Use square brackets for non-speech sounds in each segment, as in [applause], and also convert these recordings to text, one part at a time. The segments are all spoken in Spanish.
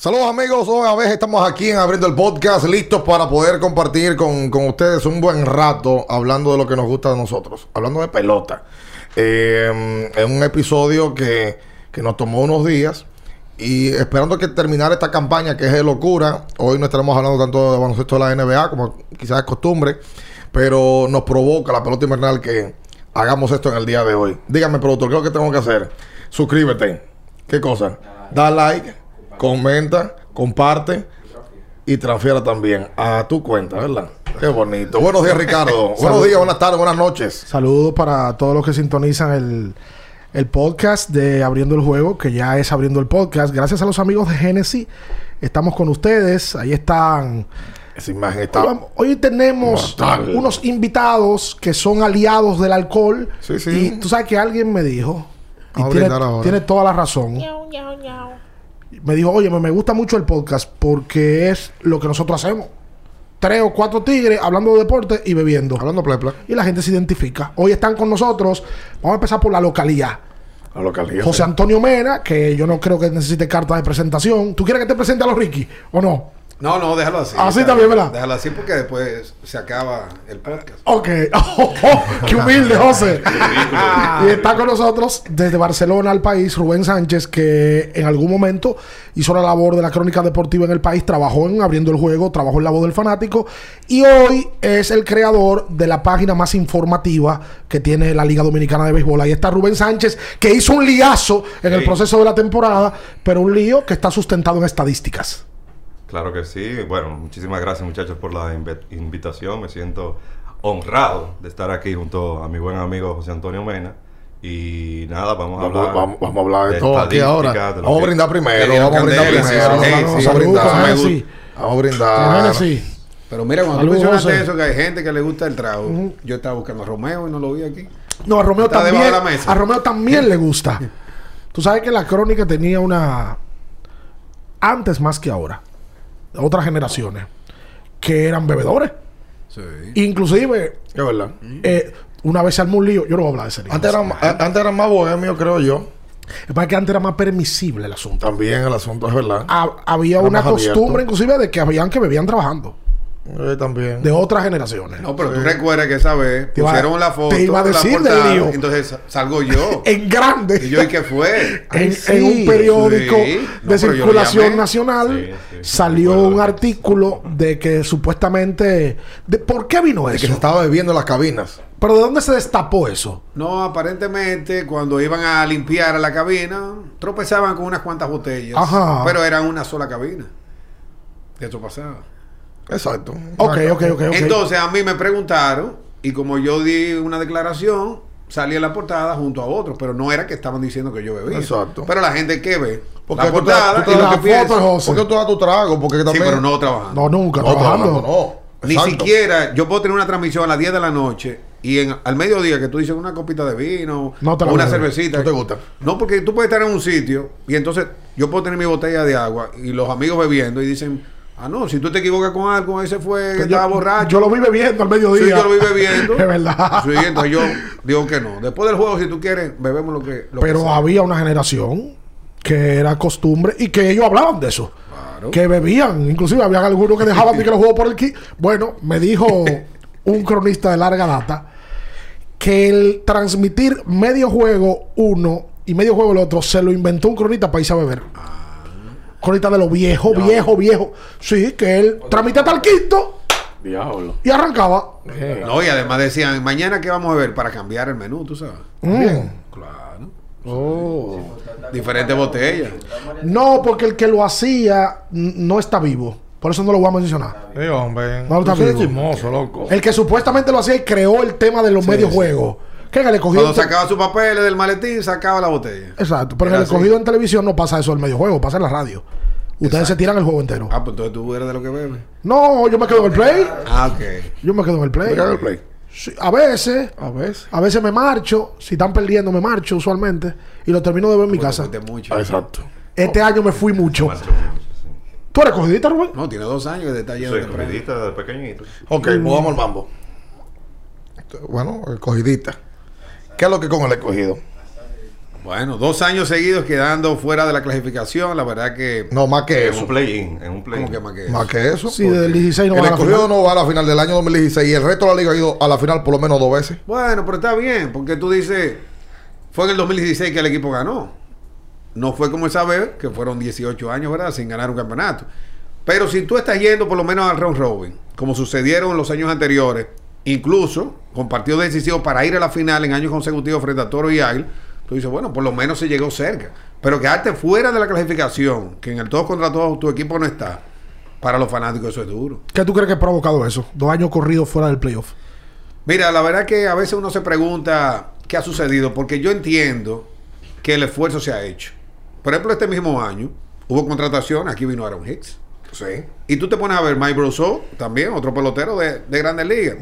Saludos amigos, otra vez estamos aquí en Abriendo el Podcast, listos para poder compartir con, con ustedes un buen rato hablando de lo que nos gusta de nosotros, hablando de pelota. Eh, es un episodio que, que nos tomó unos días y esperando que terminar esta campaña que es de locura, hoy no estaremos hablando tanto de baloncesto de la NBA como quizás es costumbre, pero nos provoca la pelota invernal que hagamos esto en el día de hoy. Dígame, productor, ¿qué es lo que tengo que hacer? Suscríbete. ¿Qué cosa? Da like comenta, comparte y transfiera también a tu cuenta, ¿verdad? Qué bonito. Buenos días, Ricardo. [laughs] Buenos días, buenas tardes, buenas noches. Saludos para todos los que sintonizan el, el podcast de Abriendo el Juego, que ya es Abriendo el Podcast. Gracias a los amigos de Genesis. Estamos con ustedes. Ahí están. Esa imagen está. Hoy, hoy tenemos Mortal. unos invitados que son aliados del alcohol. Sí, sí. Y tú sabes que alguien me dijo. Y tiene, tiene toda la razón. Me dijo, oye, me, gusta mucho el podcast porque es lo que nosotros hacemos. Tres o cuatro tigres hablando de deporte y bebiendo. Hablando plepla. Y la gente se identifica. Hoy están con nosotros. Vamos a empezar por la localidad. La localidad. José Antonio Mena, que yo no creo que necesite carta de presentación. ¿Tú quieres que te presente a los Ricky o no? No, no, déjalo así. Así Déjalo- también, ¿verdad? Déjalo así porque después se acaba el podcast. Ok. Oh, [laughs] oh, ¡Qué humilde, José! y está con nosotros desde Barcelona al país Rubén Sánchez, que en algún momento hizo la labor de la crónica deportiva en el país, trabajó en Abriendo el Juego, trabajó en La Voz del Fanático y hoy es el creador de la página más informativa que tiene la Liga Dominicana de Béisbol. Ahí está Rubén Sánchez, que hizo un liazo en el proceso de la temporada, pero un lío que está sustentado en estadísticas. Claro que sí. Bueno, muchísimas gracias muchachos por la invitación. Me siento honrado de estar aquí junto a mi buen amigo José Antonio Mena. Y nada, vamos a Vamos, hablar. vamos- vamos a hablar de todo aquí ahora. de Vamos a que- brindar primero. Vamos a brindar primero. Vamos a brindar. Vamos a brindar. Pero mira, cuando Salud, tú mencionaste José. eso, que hay gente que le gusta el trago, yo estaba buscando a Romeo y no lo vi aquí. No, a Romeo Está también. de la mesa. A Romeo también le gusta. [laughs] Tú sabes que la crónica tenía una. Antes más que ahora. Otras generaciones. Que eran bebedores. Sí. Inclusive, Es verdad. eh, una vez se armó un lío. Yo no voy a hablar de ese lío. Antes era, a- antes era más bohemio, creo yo. Es para que antes era más permisible el asunto. También el asunto es verdad. Ha- había Era una abierto. costumbre, inclusive, de que habían que bebían trabajando. Eh, también. De otras generaciones. No, pero tú recuerdas que esa vez Te iba- pusieron la foto. te iba a de la decir del portada, lío. Entonces sa- salgo yo. [laughs] En grande. y yo, ¿y qué fue? [laughs] en, sí. en un periódico Sí. No, de circulación nacional Sí, sí, sí, salió un artículo de que supuestamente de por qué vino De que se eso estaba bebiendo en las cabinas. pero de dónde se destapó eso No, aparentemente cuando iban a limpiar a la cabina, tropezaban con unas cuantas botellas. Ajá. Pero eran una sola cabina. Y eso pasaba. Exacto. ok ok ok, ok. Entonces a mí me preguntaron y como yo di una declaración, salí en la portada junto a otros, pero no era que estaban diciendo que yo bebía. Exacto. Pero la gente que ve Porque la tú portada tú y lo que la piensa. foto, José. ¿Por qué tú das tu trago? Porque Sí, pero no trabajando. no nunca No, trabajando trabajando, no. Ni Exacto. siquiera yo puedo tener una transmisión a las 10 de la noche y en, al mediodía que tú dices una copita de vino No te o una cervecita. ¿No te gusta? No, porque tú puedes estar en un sitio y entonces yo puedo tener mi botella de agua y los amigos bebiendo y dicen, ah, no, si tú te equivocas con algo, ese fue que Yo- estaba borracho. yo lo vi bebiendo al mediodía Sí, yo lo vi bebiendo. [laughs] es verdad Sí, entonces yo digo que no. Después del juego, si tú quieres, bebemos lo que. Lo pero había una generación que era costumbre y que ellos hablaban de eso Claro. que bebían inclusive había algunos que dejaban de que los juegos por el ki bueno me dijo [laughs] un cronista de larga data que el transmitir medio juego uno y medio juego el otro se lo inventó un cronista para irse a beber. Cronista de lo viejo, viejo, viejo. Sí, que él hasta el quinto Diablo. y arrancaba. No, y además decían, mañana qué vamos a ver para cambiar el menú, tú sabes. Mm. Claro. Oh. Diferentes botellas. No, porque el que lo hacía no está vivo. Por eso no lo voy a mencionar. Sí, hombre. No, está vivo. chismoso, loco. El que supuestamente lo hacía y creó el tema de los medios juegos. Que en el escogido. Cuando sacaba sus papeles del maletín, sacaba la botella. Exacto. Pero en el escogido en televisión no pasa eso del medio juego, pasa en la radio. Ustedes se tiran el juego entero. Ah, pues entonces tú eres de lo que bebes. No, yo me quedo en el play. Ah, ok. Yo me quedo en el play. ¿Me cago el play? Sí, a veces, A veces. a veces me marcho. Si están perdiendo, me marcho usualmente. Y lo termino de ver en mi casa. te mucho. Ah, Exacto. Este año me fui mucho. ¿Tú eres cogidita, Rubén? No, tiene dos años que está lleno Soy de premios. corridita de pequeñito. Ok, pues vamos al mambo. Bueno, el cogidita. ¿Qué es lo que con el escogido? Bueno, dos años seguidos quedando fuera de la clasificación. La verdad que. No, más que En eso. un play-in, en un play-in. ¿Cómo que más que eso? Más que eso. Sí, del 16 no el va a la escogido final. no va a la final del año 2016 y el resto de la liga ha ido a la final por lo menos dos veces. Bueno, pero está bien, porque tú dices, fue en el 2016 que el equipo ganó. No fue como esa vez, que fueron 18 años, ¿verdad? Sin ganar un campeonato. Pero si tú estás yendo por lo menos al round robin, como sucedieron en los años anteriores, incluso con partidos decisivos para ir a la final en años consecutivos frente a Toro y Águila, tú dices, bueno, por lo menos se llegó cerca. Pero quedarte fuera de la clasificación, que en el todos contra todos tu equipo no está, para los fanáticos eso es duro. ¿Qué tú crees que ha provocado eso? Dos años corridos fuera del playoff. Mira, la verdad que a veces uno se pregunta qué ha sucedido, porque yo entiendo que el esfuerzo se ha hecho. Por ejemplo, este mismo año hubo contratación, aquí vino Aaron Hicks. Sí. Y tú te pones a ver Mike Brousseau, también otro pelotero de, de grandes ligas.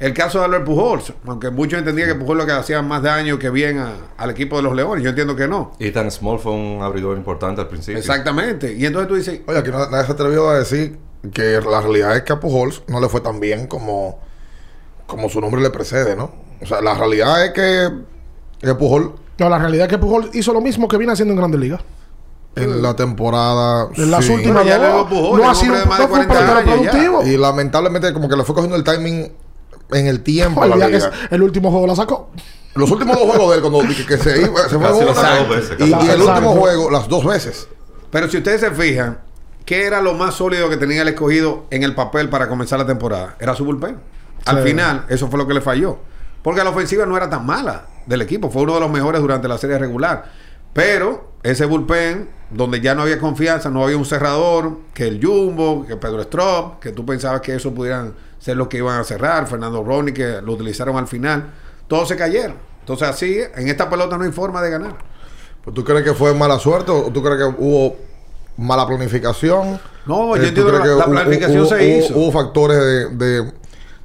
El caso de Albert Pujols, aunque muchos entendían que Pujols lo que hacía más daño que bien a- al equipo de los Leones, yo entiendo que no. Ethan Small fue un abridor importante al principio. Exactamente. Y entonces tú dices, Oye, aquí na- nadie se atrevió a decir que la realidad es que a Pujols no le fue tan bien como, como su nombre le precede, ¿no? O sea, la realidad es que, que Pujol No, la realidad es que Pujol hizo lo mismo que viene haciendo en Grandes Ligas. En la temporada... En las sí. últimas no ha sido de más de no fue un 40 pelotero años ya. productivo. Y lamentablemente como que le fue cogiendo el timing en el tiempo a El la día que liga. es- el último juego la sacó. Los últimos dos juegos de él, cuando que, que se iba, se fue una, las dos veces, y, el último juego, las dos veces. pero si ustedes se fijan, ¿qué era lo más sólido que tenía el escogido en el papel para comenzar la temporada? Era su bullpen. Al Sí. final, eso fue lo que le falló. Porque la ofensiva no era tan mala del equipo. Fue uno de los mejores durante la serie regular. Pero ese bullpen, donde ya no había confianza, no había un cerrador, que el Jumbo, que Pedro Strop, que tú pensabas que eso pudieran ser los que iban a cerrar, Fernando Ronnie, que lo utilizaron al final, todos se cayeron. Entonces así, en esta pelota no hay forma de ganar. Pues, ¿Tú crees que fue mala suerte o tú crees que hubo mala planificación? No, yo ¿tú entiendo que la- planificación hubo- se hubo- hizo. ¿Hubo factores de, de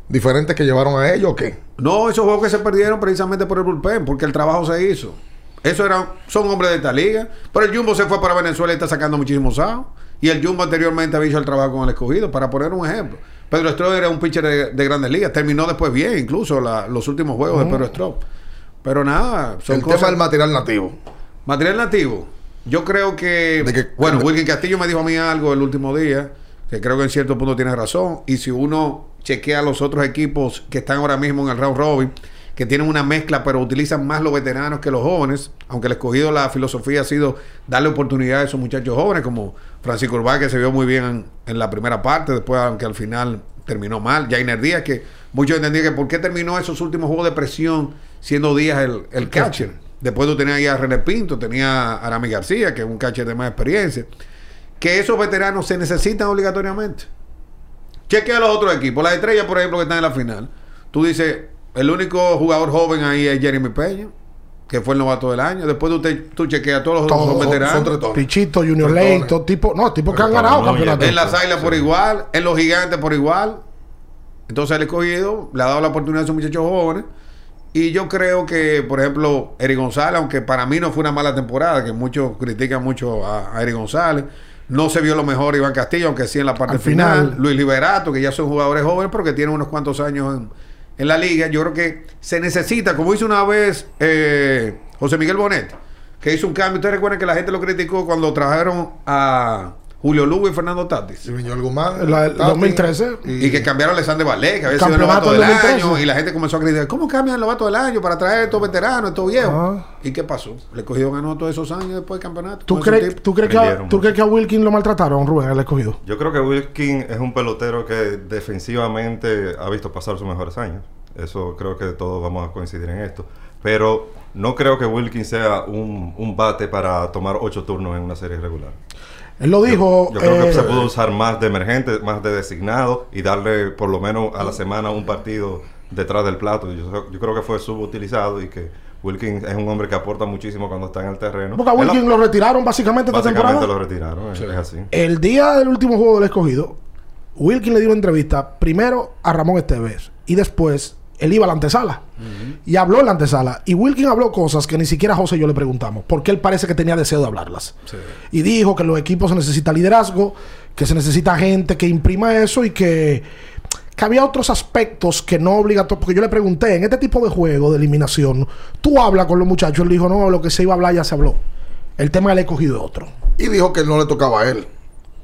diferentes que llevaron a ello o qué? No, esos juegos que se perdieron precisamente por el bullpen, porque el trabajo se hizo. Eso eran, son hombres de esta liga. Pero el Jumbo se fue para Venezuela y está sacando muchísimos outs. Y el Jumbo anteriormente había hecho el trabajo con el escogido, para poner un ejemplo. Pedro Strop era un pitcher de, de grandes ligas. Terminó después bien, incluso la- los últimos juegos de Pedro Strop. Pero nada, son el cosas. tema del material nativo. Material nativo. Yo creo que. De que- bueno, de- Wilkin Castillo me dijo a mí algo el último día, que creo que en cierto punto tiene razón. Y si uno chequea los otros equipos que están ahora mismo en el round robin, que tienen una mezcla, pero utilizan más los veteranos que los jóvenes, aunque el escogido la filosofía ha sido darle oportunidad a esos muchachos jóvenes, como Francisco Urbán, que se vio muy bien en, en la primera parte, después, aunque al final terminó mal. Jainer Díaz, que muchos entendían que por qué terminó esos últimos juegos de presión siendo Díaz el, el catcher. Después tú tenías ahí a René Pinto, tenía a Arami García, que es un catcher de más experiencia. Que esos veteranos se necesitan obligatoriamente. Chequea los otros equipos. Las estrellas, por ejemplo, que están en la final. Tú dices, el único jugador joven ahí es Jeremy Peña, que fue el novato del año. Después tú, te, tú chequeas todos los otros Todos son veteranos. son. Pichito, Junior todo tipo, no, tipos que han ganado no, campeonato. En las águilas por igual, en los gigantes por igual. Entonces el escogido le ha dado la oportunidad a esos muchachos jóvenes. Y yo creo que, por ejemplo, Eric González, aunque para mí no fue una mala temporada, que muchos critican mucho a, a Eric González, no se vio lo mejor Iván Castillo, aunque sí en la parte Al final. final. Luis Liberato, que ya son jugadores jóvenes, pero que tienen unos cuantos años en, en la liga. Yo creo que se necesita, como hizo una vez eh, José Miguel Bonet, que hizo un cambio. Ustedes recuerdan que la gente lo criticó cuando trajeron a Julio Lugo y Fernando Tatis. Si Viñuel Guzmán. La- el Tati, 2013. Y que cambiaron a Alexander Valé, que había sido el novato del del 2013. año. Y la gente comenzó a criticar, ¿cómo cambian el novato del año para traer a estos veteranos, estos viejos? Ah. ¿Y qué pasó? Le cogió ganó todos esos años después del campeonato. ¿Tú crees. ¿tú, crees que a, ¿Tú crees que a Wilkin lo maltrataron, Rubén, el escogido? Yo creo que Wilkin es un pelotero que defensivamente ha visto pasar sus mejores años. Eso creo que todos vamos a coincidir en esto. Pero no creo que Wilkin sea un, un bate para tomar ocho turnos en una serie regular. Él lo dijo. Yo creo eh, que se puede usar más de emergente, más de designado y darle por lo menos a la semana un partido detrás del plato. Yo, yo creo que fue subutilizado y que Wilkin es un hombre que aporta muchísimo cuando está en el terreno. Porque a Él Wilkin la- lo retiraron básicamente esta básicamente temporada. lo retiraron, es- es así. El día del último juego del escogido, Wilkin le dio una entrevista primero a Ramón Esteves y después él iba a la antesala y habló en la antesala. Y Wilkin habló cosas que ni siquiera José y yo le preguntamos porque él parece que tenía deseo de hablarlas. Y dijo que en los equipos se necesita liderazgo, que se necesita gente que imprima eso y que, que había otros aspectos que no obligatorios. Porque yo le pregunté, en este tipo de juego de eliminación, tú hablas con los muchachos. Él dijo, no, lo que se iba a hablar ya se habló. El tema del escogido de otro. Y dijo que no le tocaba a él.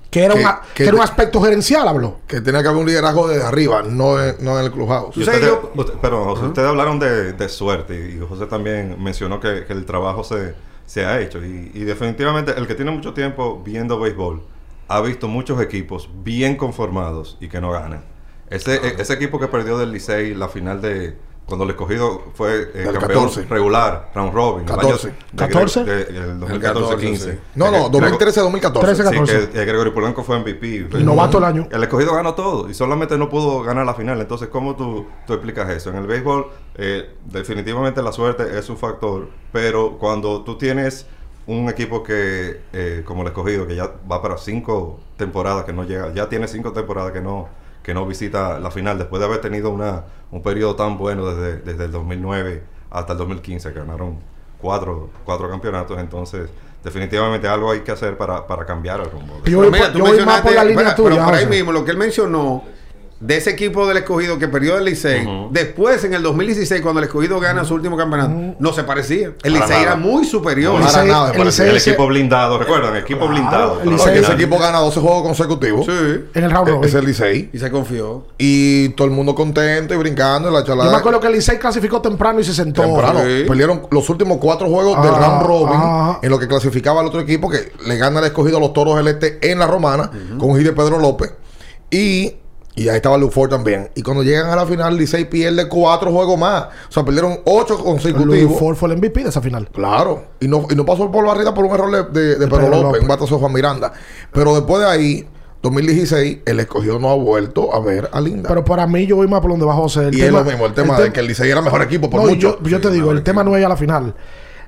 Que era, Que- una- que que era un aspecto gerencial, habló. Que tenía que haber un liderazgo desde arriba, no en, no en el clubhouse. Yo- usted- perdón, José, ustedes hablaron de, de suerte y José también mencionó que, que el trabajo se, se ha hecho. Y, y definitivamente el que tiene mucho tiempo viendo béisbol ha visto muchos equipos bien conformados y que no ganan. Ese, e- ese equipo que perdió del Licey la final de cuando el escogido fue eh, campeón 14. regular, round robin. el año 14. de- 14. de- el 2014-15. 14, sí. No, no, 2013-2014. 13, Sí, 14. que eh, Gregorio Polanco fue MVP. Novato del año. El escogido ganó todo y solamente no pudo ganar la final. Entonces, ¿cómo tú, tú explicas eso? En el béisbol, eh, definitivamente la suerte es un factor, pero cuando tú tienes un equipo que, eh, como el escogido, que ya va para cinco temporadas que no llega, ya tiene cinco temporadas que no, que no visita la final, después de haber tenido una, un periodo tan bueno desde, desde el 2009 hasta el 2015, que ganaron cuatro, cuatro campeonatos, entonces definitivamente algo hay que hacer para, para cambiar el rumbo. Yo Pero voy, mira, por- tú yo voy más por la línea espera, tuya. Pero por ahí mismo, lo que él mencionó de ese equipo del escogido que perdió el Licey, después en el 2016, cuando el escogido gana su último campeonato, no se parecía. El Licey era muy superior. Para Licey- nada, el. Licey El equipo blindado, recuerdan, equipo blindado. el No, Licey- ese equipo gana 12 juegos consecutivos. Sí. En el round robin. Es el Licey. Y se confió. Y todo el mundo contento y brincando en la Yo charla. me acuerdo que el Licey clasificó temprano y se sentó. temprano. Sí. Perdieron los últimos cuatro juegos del Ah, round robin ah. en lo que clasificaba al otro equipo que le gana el escogido a los toros del este en la romana con un hit de Pedro López. Y, y ahí estaba Lufort también. Y cuando llegan a la final, Licey pierde cuatro juegos más. O sea, perdieron ocho consecutivos. Ford fue el MVP de esa final. Claro. Y no, y no pasó por barrida por un error de, de, de Pedro López, López. un batazo de Juan Miranda. Pero después de ahí, 2016, el escogido no ha vuelto a ver a Linda. Pero para mí yo voy más por donde va José. El y es lo mismo, el tema de que el Licey era mejor equipo por No, mucho. yo, yo te digo, el tema no es a la final.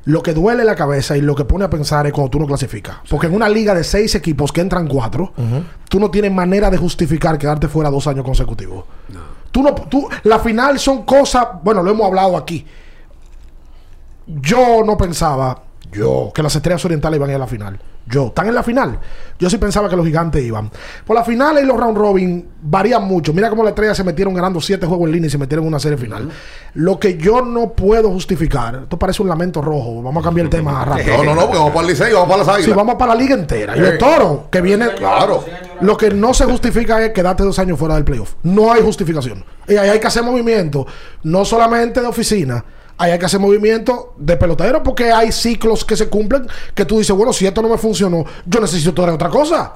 Lo que duele la cabeza y lo que pone a pensar es cuando tú no clasificas. Porque en una liga de seis equipos que entran cuatro, tú no tienes manera de justificar quedarte fuera dos años consecutivos. Tú no, tú, la final son cosas, bueno, lo hemos hablado aquí. Yo no pensaba, yo, que las estrellas orientales iban a ir a la final. Yo, ¿están en la final? Yo sí pensaba que los gigantes iban. Por la final y los round robin varían mucho. Mira cómo las estrellas se metieron ganando siete juegos en línea y se metieron en una serie final. Lo que yo no puedo justificar, esto parece un lamento rojo. Vamos a cambiar el tema [laughs] rápido. No, no, no, porque vamos para el Licey, vamos para las Si águilas. vamos para la liga entera. Y el toro, que viene. Claro. Lo que no se justifica es quedarte dos años fuera del playoff. No hay justificación. Y ahí hay que hacer movimiento, no solamente de oficina. Ahí hay que hacer movimiento de pelotero porque hay ciclos que se cumplen que tú dices, bueno, si esto no me funcionó, yo necesito otra cosa.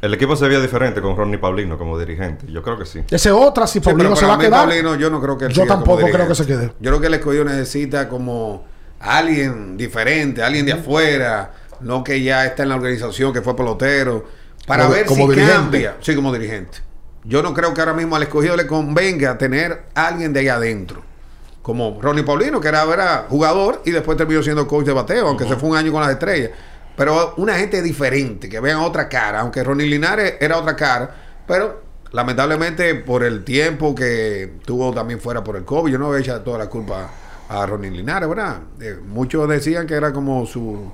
El equipo se veía diferente con Ronnie Paulino como dirigente. Yo creo que sí. Esa es otra, si Sí, pero Paulino se va a quedar. Paulino, yo no creo que él Yo como tampoco creo que se quede. Yo creo que el escogido necesita como alguien diferente, alguien de afuera, no que ya está en la organización, que fue pelotero, para Como- ver como si dirigente. cambia. Sí, como dirigente. Yo no creo que ahora mismo al escogido le convenga tener alguien de ahí adentro. Como Ronnie Paulino, que era, era jugador y después terminó siendo coach de bateo, aunque se fue un año con las estrellas. Pero una gente diferente, que vean otra cara, aunque Ronnie Linares era otra cara, pero lamentablemente por el tiempo que tuvo también fuera por el COVID, yo no voy a echar toda la culpa a Ronnie Linares, ¿verdad? Eh, muchos decían que era como su,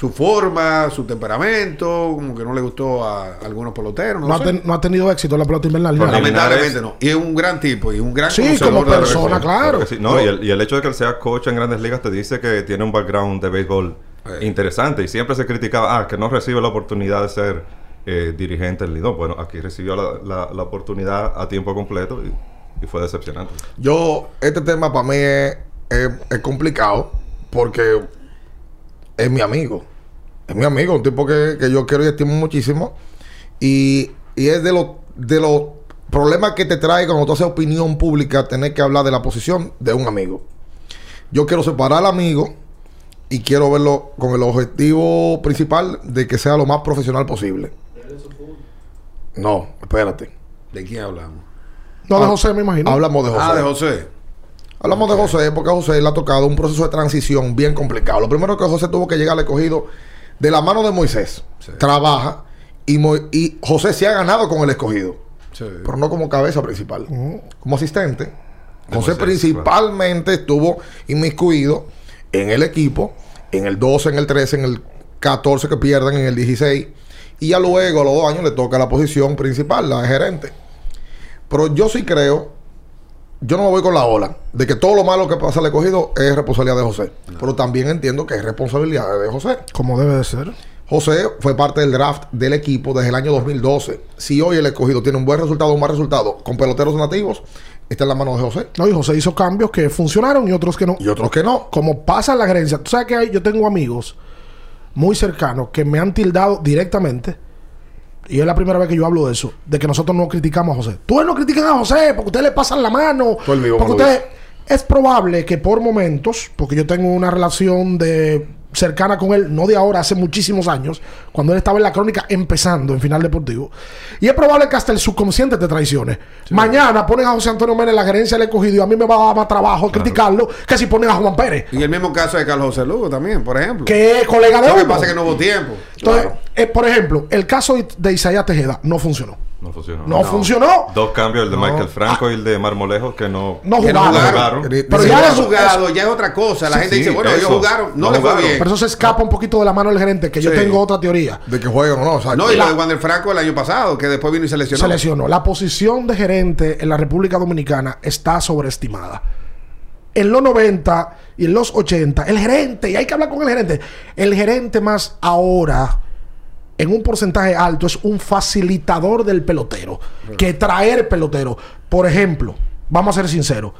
su forma, su temperamento, como que no le gustó a algunos peloteros. No, No ha, ten- no ha tenido éxito en la pelota invernal. Lamentablemente no. Y es un gran tipo y un gran Sí, como de la persona, claro. No, y, el, y el hecho de que él sea coach en grandes ligas te dice que tiene un background de béisbol Eh. interesante. Y siempre se criticaba, ah, que no recibe la oportunidad de ser eh, dirigente en Lidón. Bueno, aquí recibió la, la- la oportunidad a tiempo completo y, y fue decepcionante. Yo, este tema para mí es, es- es complicado porque es mi amigo. Es mi amigo, un tipo que, que yo quiero y estimo muchísimo. Y, y es de los de los problemas que te trae cuando tú haces opinión pública tener que hablar de la posición de un amigo. Yo quiero separar al amigo y quiero verlo con el objetivo principal de que sea lo más profesional posible. No, espérate. ¿De quién hablamos? No, de Ah, José, me imagino. Hablamos de José. Ah, de José. Hablamos de José porque a José le ha tocado un proceso de transición bien complicado. Lo primero que José tuvo que llegar al escogido de la mano de Moisés. Sí. Trabaja y, Mo- y José se ha ganado con el escogido, Sí. pero no como cabeza principal, como asistente. De José Moisés, principalmente estuvo inmiscuido en el equipo, en el 12, en el 13, en el 14 que pierden, en el 16. Y ya luego, a los dos años, le toca la posición principal, la de gerente. Pero yo sí creo, yo no me voy con la ola, de que todo lo malo que pasa al escogido es responsabilidad de José. Pero también entiendo que es responsabilidad de José. Como debe de ser. José fue parte del draft del equipo desde el año 2012. Si hoy el escogido tiene un buen resultado o un mal resultado con peloteros nativos, está en la mano de José. No, y José hizo cambios que funcionaron y otros que no. Y otros que no. Como pasa en la gerencia. Tú sabes que hay- yo tengo amigos muy cercanos que me han tildado directamente. Y es la primera vez que yo hablo de eso. De que nosotros no criticamos a José. Tú no critican a José porque ustedes le pasan la mano. Tú el vivo porque ustedes... Es probable que por momentos, porque yo tengo una relación de cercana con él, no de ahora, hace muchísimos años, cuando él estaba en la crónica empezando en Final Deportivo. Y es probable que hasta el subconsciente te traicione. Mañana ponen a José Antonio en la gerencia del escogido y a mí me va a dar más trabajo criticarlo que si ponen a Juan Pérez, Y el mismo caso de Carlos José Lugo también, por ejemplo. que es colega de Lo que pasa es que no hubo tiempo. Entonces, Claro. eh, por ejemplo, el caso de Isaías Tejeda no funcionó. No funcionó. No, funcionó. Dos cambios, el de Michael Franco y el de Marmolejo, que no, No jugaron. jugaron. Pero ya han jugado, ya es otra cosa. La Sí, gente sí, dice, bueno, ellos jugaron, no, No les fue bien. Pero eso se escapa un poquito de la mano del gerente, que yo tengo otra teoría. De que jueguen o no. No, y lo de Wander Franco el año pasado, que después vino y se lesionó. Se lesionó. La posición de gerente en la República Dominicana está sobreestimada. En los 90 y en los 80, el gerente, y hay que hablar con el gerente, el gerente más ahora, en un porcentaje alto, es un facilitador del pelotero, que traer pelotero. Por ejemplo, vamos a ser sinceros,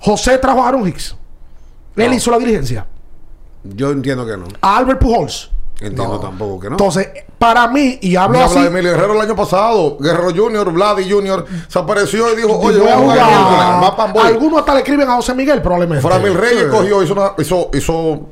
José trajo a Aaron Hicks. Él hizo la diligencia. Yo entiendo que no. A Albert Pujols. Entiendo tampoco que no. Entonces, para mí, y hablo Ni a así, Vladimir Guerrero el año pasado, Guerrero Junior, Vladi Junior, se apareció y dijo, oye, voy a jugar. Algunos hasta le escriben a José Miguel, probablemente. Framil Reyes Sí. cogió, hizo una, hizo, hizo,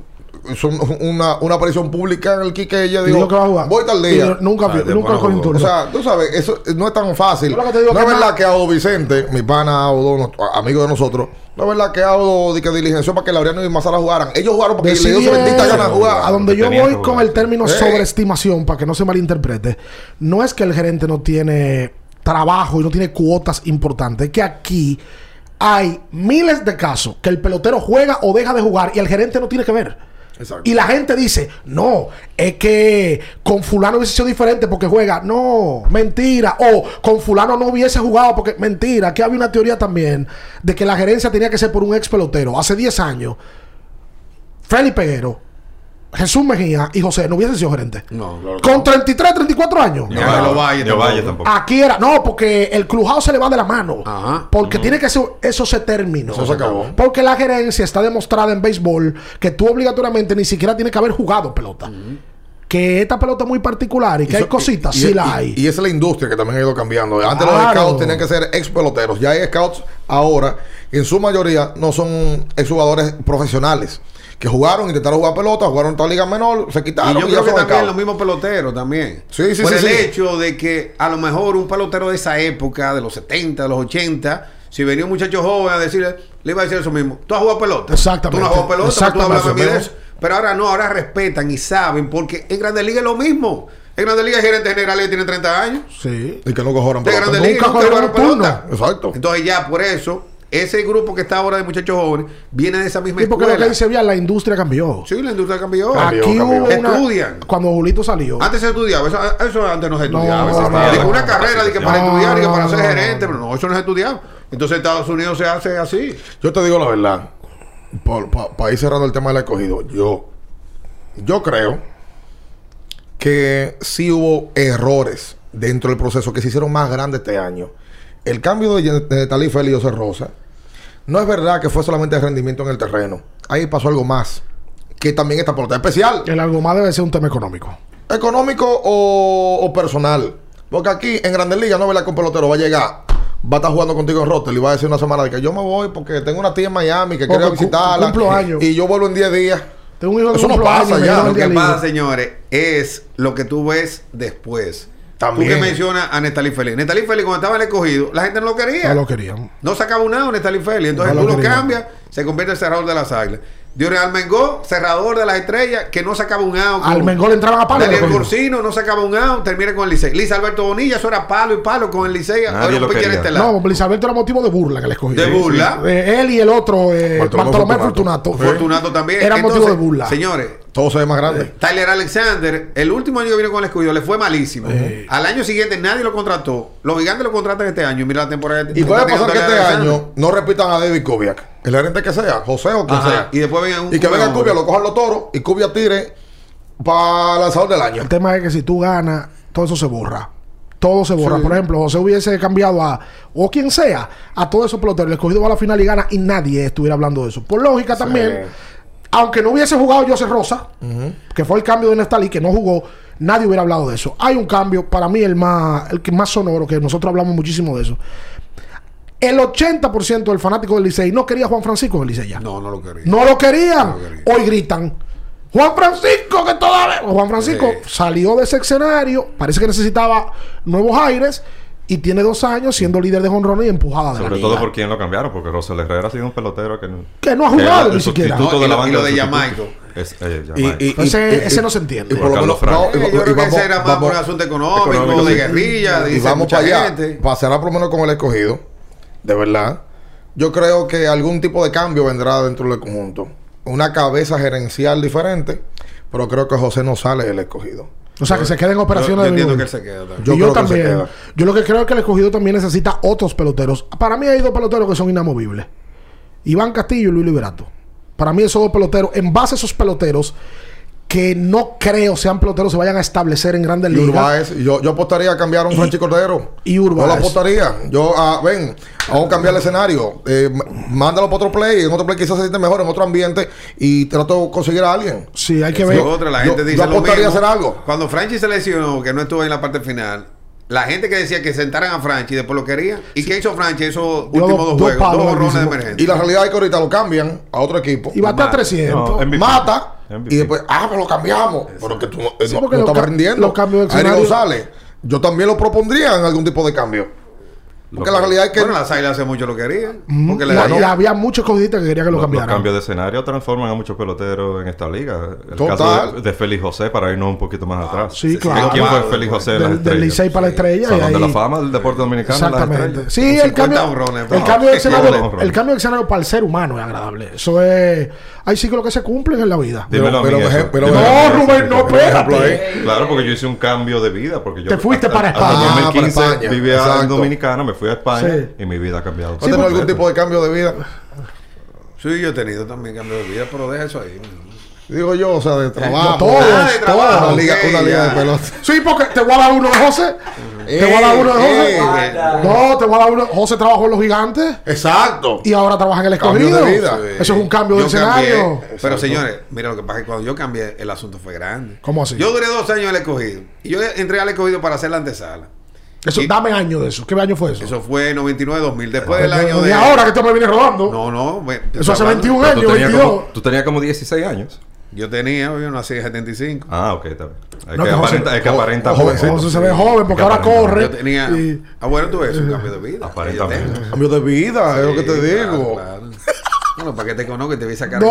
hizo una, una aparición pública en el Quique. Ella dijo, que va a jugar. voy tal Y día. nunca, Ah, nunca. O sea, tú sabes, eso no es tan fácil. No que es verdad que Audo Vicente, mi pana Audo, amigo de nosotros, no es verdad que Audo di que diligenció para que Laureano y Mazara jugaran. Ellos jugaron porque le dio su bendita gana jugar. A donde yo voy con el término Eh. sobreestimación, para que no se malinterprete, no es que el gerente no tiene trabajo y no tiene cuotas importantes, es que aquí hay miles de casos que el pelotero juega o deja de jugar y el gerente no tiene que ver. Y la gente dice, no, es que con fulano hubiese sido diferente porque juega. No, mentira. O con fulano no hubiese jugado porque mentira. Que había una teoría también de que la gerencia tenía que ser por un ex pelotero. Hace 10 años, Félix Peguero, Jesús Mejía y José no hubiesen sido gerentes. No, claro. Con 33, 34 años. Ni a los Valles Ni a Valle tampoco. tampoco. Aquí era, no, porque el crujado se le va de la mano. Ajá. Porque tiene que ser, eso se terminó. Eso se acabó. Porque la gerencia está demostrada en béisbol que tú obligatoriamente ni siquiera tienes que haber jugado pelota. Que esta pelota es muy particular y que hay Eso- cositas, y- sí y- la hay. Y esa es la industria que también ha ido cambiando. Antes los scouts tenían que ser ex peloteros. Ya hay scouts ahora, en su mayoría, no son ex jugadores profesionales. Que jugaron, intentaron jugar pelota, jugaron en otra liga menor, se quitaron. Y yo y creo que también los mismos peloteros también. Sí, sí, Por sí, el sí. hecho de que a lo mejor un pelotero de esa época, de los 70, de los 80, si venía un muchacho joven a decirle, le iba a decir eso mismo. Tú has jugado pelota. Exactamente. Tú no has jugado pelota, pero tú Exactamente. hablas de eso. Pero ahora no, ahora respetan y saben, porque en Grandes Ligas es lo mismo. En Grandes Ligas, gerentes generales tienen 30 años. Sí. Y que no cojoran De pelota. Grandes Nunca Ligas un pelota. Exacto. Entonces ya por eso, ese grupo que está ahora de muchachos jóvenes viene de esa misma Y porque lo escuela. que dice bien, la industria cambió. Sí, la industria cambió. Cambió, Aquí cambió. hubo una... Estudian. Cuando Julito salió. Antes se estudiaba, eso, eso antes no se estudiaba. No, de una no, carrera de que no, para estudiar y que para ser no, gerente, no. pero no, eso no se estudiaba. Entonces Estados Unidos se hace así. Yo te digo la verdad. Para ir cerrando el tema del escogido, yo, yo creo que sí hubo errores dentro del proceso que se hicieron más grandes este año. El cambio de, de Talí José Rosa, no es verdad que fue solamente el rendimiento en el terreno. Ahí pasó algo más. Que también esta pelota especial. El algo más debe ser un tema económico. ¿Económico o, o personal? Porque aquí en Grandes Ligas no verdad que un pelotero va a llegar, va a estar jugando contigo en Rotel y va a decir una semana de que yo me voy porque tengo una tía en Miami que cu- visitarla. cumplo años. Y yo vuelvo en 10 días. Tengo un hijo que Eso no pasa años, ya. Lo que día pasa, señores, es lo que tú ves después. También. Tú que mencionas a Nestalí Félix. Nestalí Félix, cuando estaba en el escogido, la gente no lo quería. No lo querían. No sacaba un out Nestalí Félix. Entonces No tú lo cambias, se convierte en cerrador de las águilas. Dios Almengó, cerrador de las estrellas, que no sacaba un out. Al Mengol entraban a palo. Daniel. Corsino no sacaba un out, termina con el Licey. Liz Alberto Bonilla, eso era palo y palo con el Licey. Estelar. No, Luis Alberto era motivo de burla que le escogí. De burla. Eh, él y el otro, eh, Bartolomé Bartolomé Fortunato. Fortunato. Fortunato también. Era motivo de burla. Señores, Todo se ve más grande. Tyler Alexander, el último año que vino con el escudo le fue malísimo. Al año siguiente nadie lo contrató. Los gigantes lo contratan este año. Mira la temporada. Y puede pasar que este Alexander. año no repitan a David Kubiak. El gerente que sea, José o quien Ajá, sea. y después venga un- Y que venga Kubiak, lo cojan los toros y Kubiak tire para lanzador del año. El tema es que si tú ganas, todo eso se borra. Todo se borra. Sí. Por ejemplo, José hubiese cambiado a, o quien sea, a todos esos peloteros. El escogido va a la final y gana y nadie estuviera hablando de eso. Por lógica también, aunque no hubiese jugado José Rosa, que fue el cambio de Nestalí, que no jugó, nadie hubiera hablado de eso. Hay un cambio, para mí, el más, el que más sonoro, que nosotros hablamos muchísimo de eso. El 80% del fanático del Licey no quería a Juan Francisco en el Licey ya. No, no lo quería. No lo querían. No lo quería. Hoy gritan. Juan Francisco, que todavía. Juan Francisco Sí. salió de ese escenario. Parece que necesitaba nuevos aires. Y tiene dos años siendo líder de jonrones y empujada de la Sobre liga. todo por quién lo cambiaron, porque Rosel Herrera ha sido un pelotero que no. Que no ha que jugado el ni siquiera. No, de y la lo de. Es, eh, Y, Ese- y- ese y- no se entiende. y por lo menos- Frank. no, y- Eh, y yo creo que vamos- ese era más vamos- por asunto económico, económico, de guerrilla, y dice vamos mucha para allá. gente. Cerrar por lo menos con el escogido. De verdad. Yo creo que algún tipo de cambio vendrá dentro del conjunto. Una cabeza gerencial diferente. Pero creo que José no sale del escogido. O sea, que se queden Yo, yo operaciones de entiendo que él se queda. también. Yo y yo creo que se también. queda. Yo lo que creo es que el escogido también necesita otros peloteros. Para mí hay dos peloteros que son inamovibles. Iván Castillo y Luis Liberato. Para mí esos dos peloteros, en base a esos peloteros, que no creo sean peloteros se vayan a establecer en grandes Y ligas. Urbáez, yo, yo apostaría a cambiar a un Franchi Cordero. y Yo lo Urbáez. apostaría. Yo, ah, ven, vamos a cambiar el escenario. Eh, mándalo para otro play. En otro play quizás se siente mejor, en otro ambiente. Y trato de conseguir a alguien. Sí, hay que ver. es otra, la yo- gente yo dice apostaría mismo. a hacer algo. Cuando Franchi se lesionó, que no estuvo en la parte final, la gente que decía que sentaran a Franchi después lo quería. ¿Y qué hizo Franchi esos últimos dos- juegos? palos Dos horrones de emergencia. Y la realidad es que ahorita lo cambian a otro equipo. Y bate a Mata. 300. No, MVP. mata. MVP. Y después, ah, pues lo cambiamos. Pero que tú no, eh, Sí, no, porque no los estabas ca- rindiendo. los cambios de González, yo también lo propondría en algún tipo de cambio. Porque Lo la realidad es que. Bueno, las águilas hace mucho lo querían. Mm, Porque y, le y había muchos escogidistas que querían que lo Los, los cambiaran. cambios de escenario transforman a muchos peloteros en esta liga. El Total. caso de, de Félix José, para irnos un poquito más atrás. sí, Sí, claro. ¿Quién fue Félix José las Del? Licey para la estrella. Salón y de la fama del deporte dominicano. Exactamente. Sí, el 50 cambio, el cambio de [laughs] escenario, el cambio de escenario para el ser humano es agradable. Eso es, hay ciclos que se cumplen en la vida. Dímelo a mí Pero- pero- eso. pero- Dímelo No. Rubén, no, espérate. Claro, porque yo hice un cambio de vida. Porque yo Te fuiste hasta- para hasta España. Ah, 2015 para España. vivía Exacto. en Dominicana, me fui a España Sí. y mi vida ha cambiado. ¿Has tenido algún tipo de cambio de vida? Sí, yo he tenido también cambio de vida, pero deja eso ahí. Digo yo, o sea, de trabajo. no, todos, Ah, de trabajo, Una liga, una liga de pelota. Sí, porque te voy a dar uno de José. te voy a dar uno de José. Eh, eh, no, te voy a dar uno. José trabajó en los gigantes Exacto. y ahora trabaja en el escogido. de vida. Eso es un cambio de Yo escenario. Pero Exacto. señores, mira lo que pasa es que cuando yo cambié, el asunto fue grande. ¿Cómo así? Yo duré dos años en el escogido. Y yo entré al escogido para hacer la antesala. Eso, Y- dame año de eso. ¿Qué año fue eso? Eso fue 99-2000. Después del de, año de de. ahora que tú me vienes rodando. No, no. me- Eso hace hablando- 21 Pero tú años, tenías 22. como, tú tenías como 16 años. Yo tenía, yo nací en 75. Ah, ok, está bien. Hay No, que que José- aparenta, hay que Jo- aparenta jovencito. José se ve joven porque ahora corre. Yo tenía. Y- Ah, bueno, tú ves un cambio de vida. Aparentemente. Cambio de vida, es lo que te Sí, digo. claro, claro. Bueno, para que te conozca y te voy a sacar. No,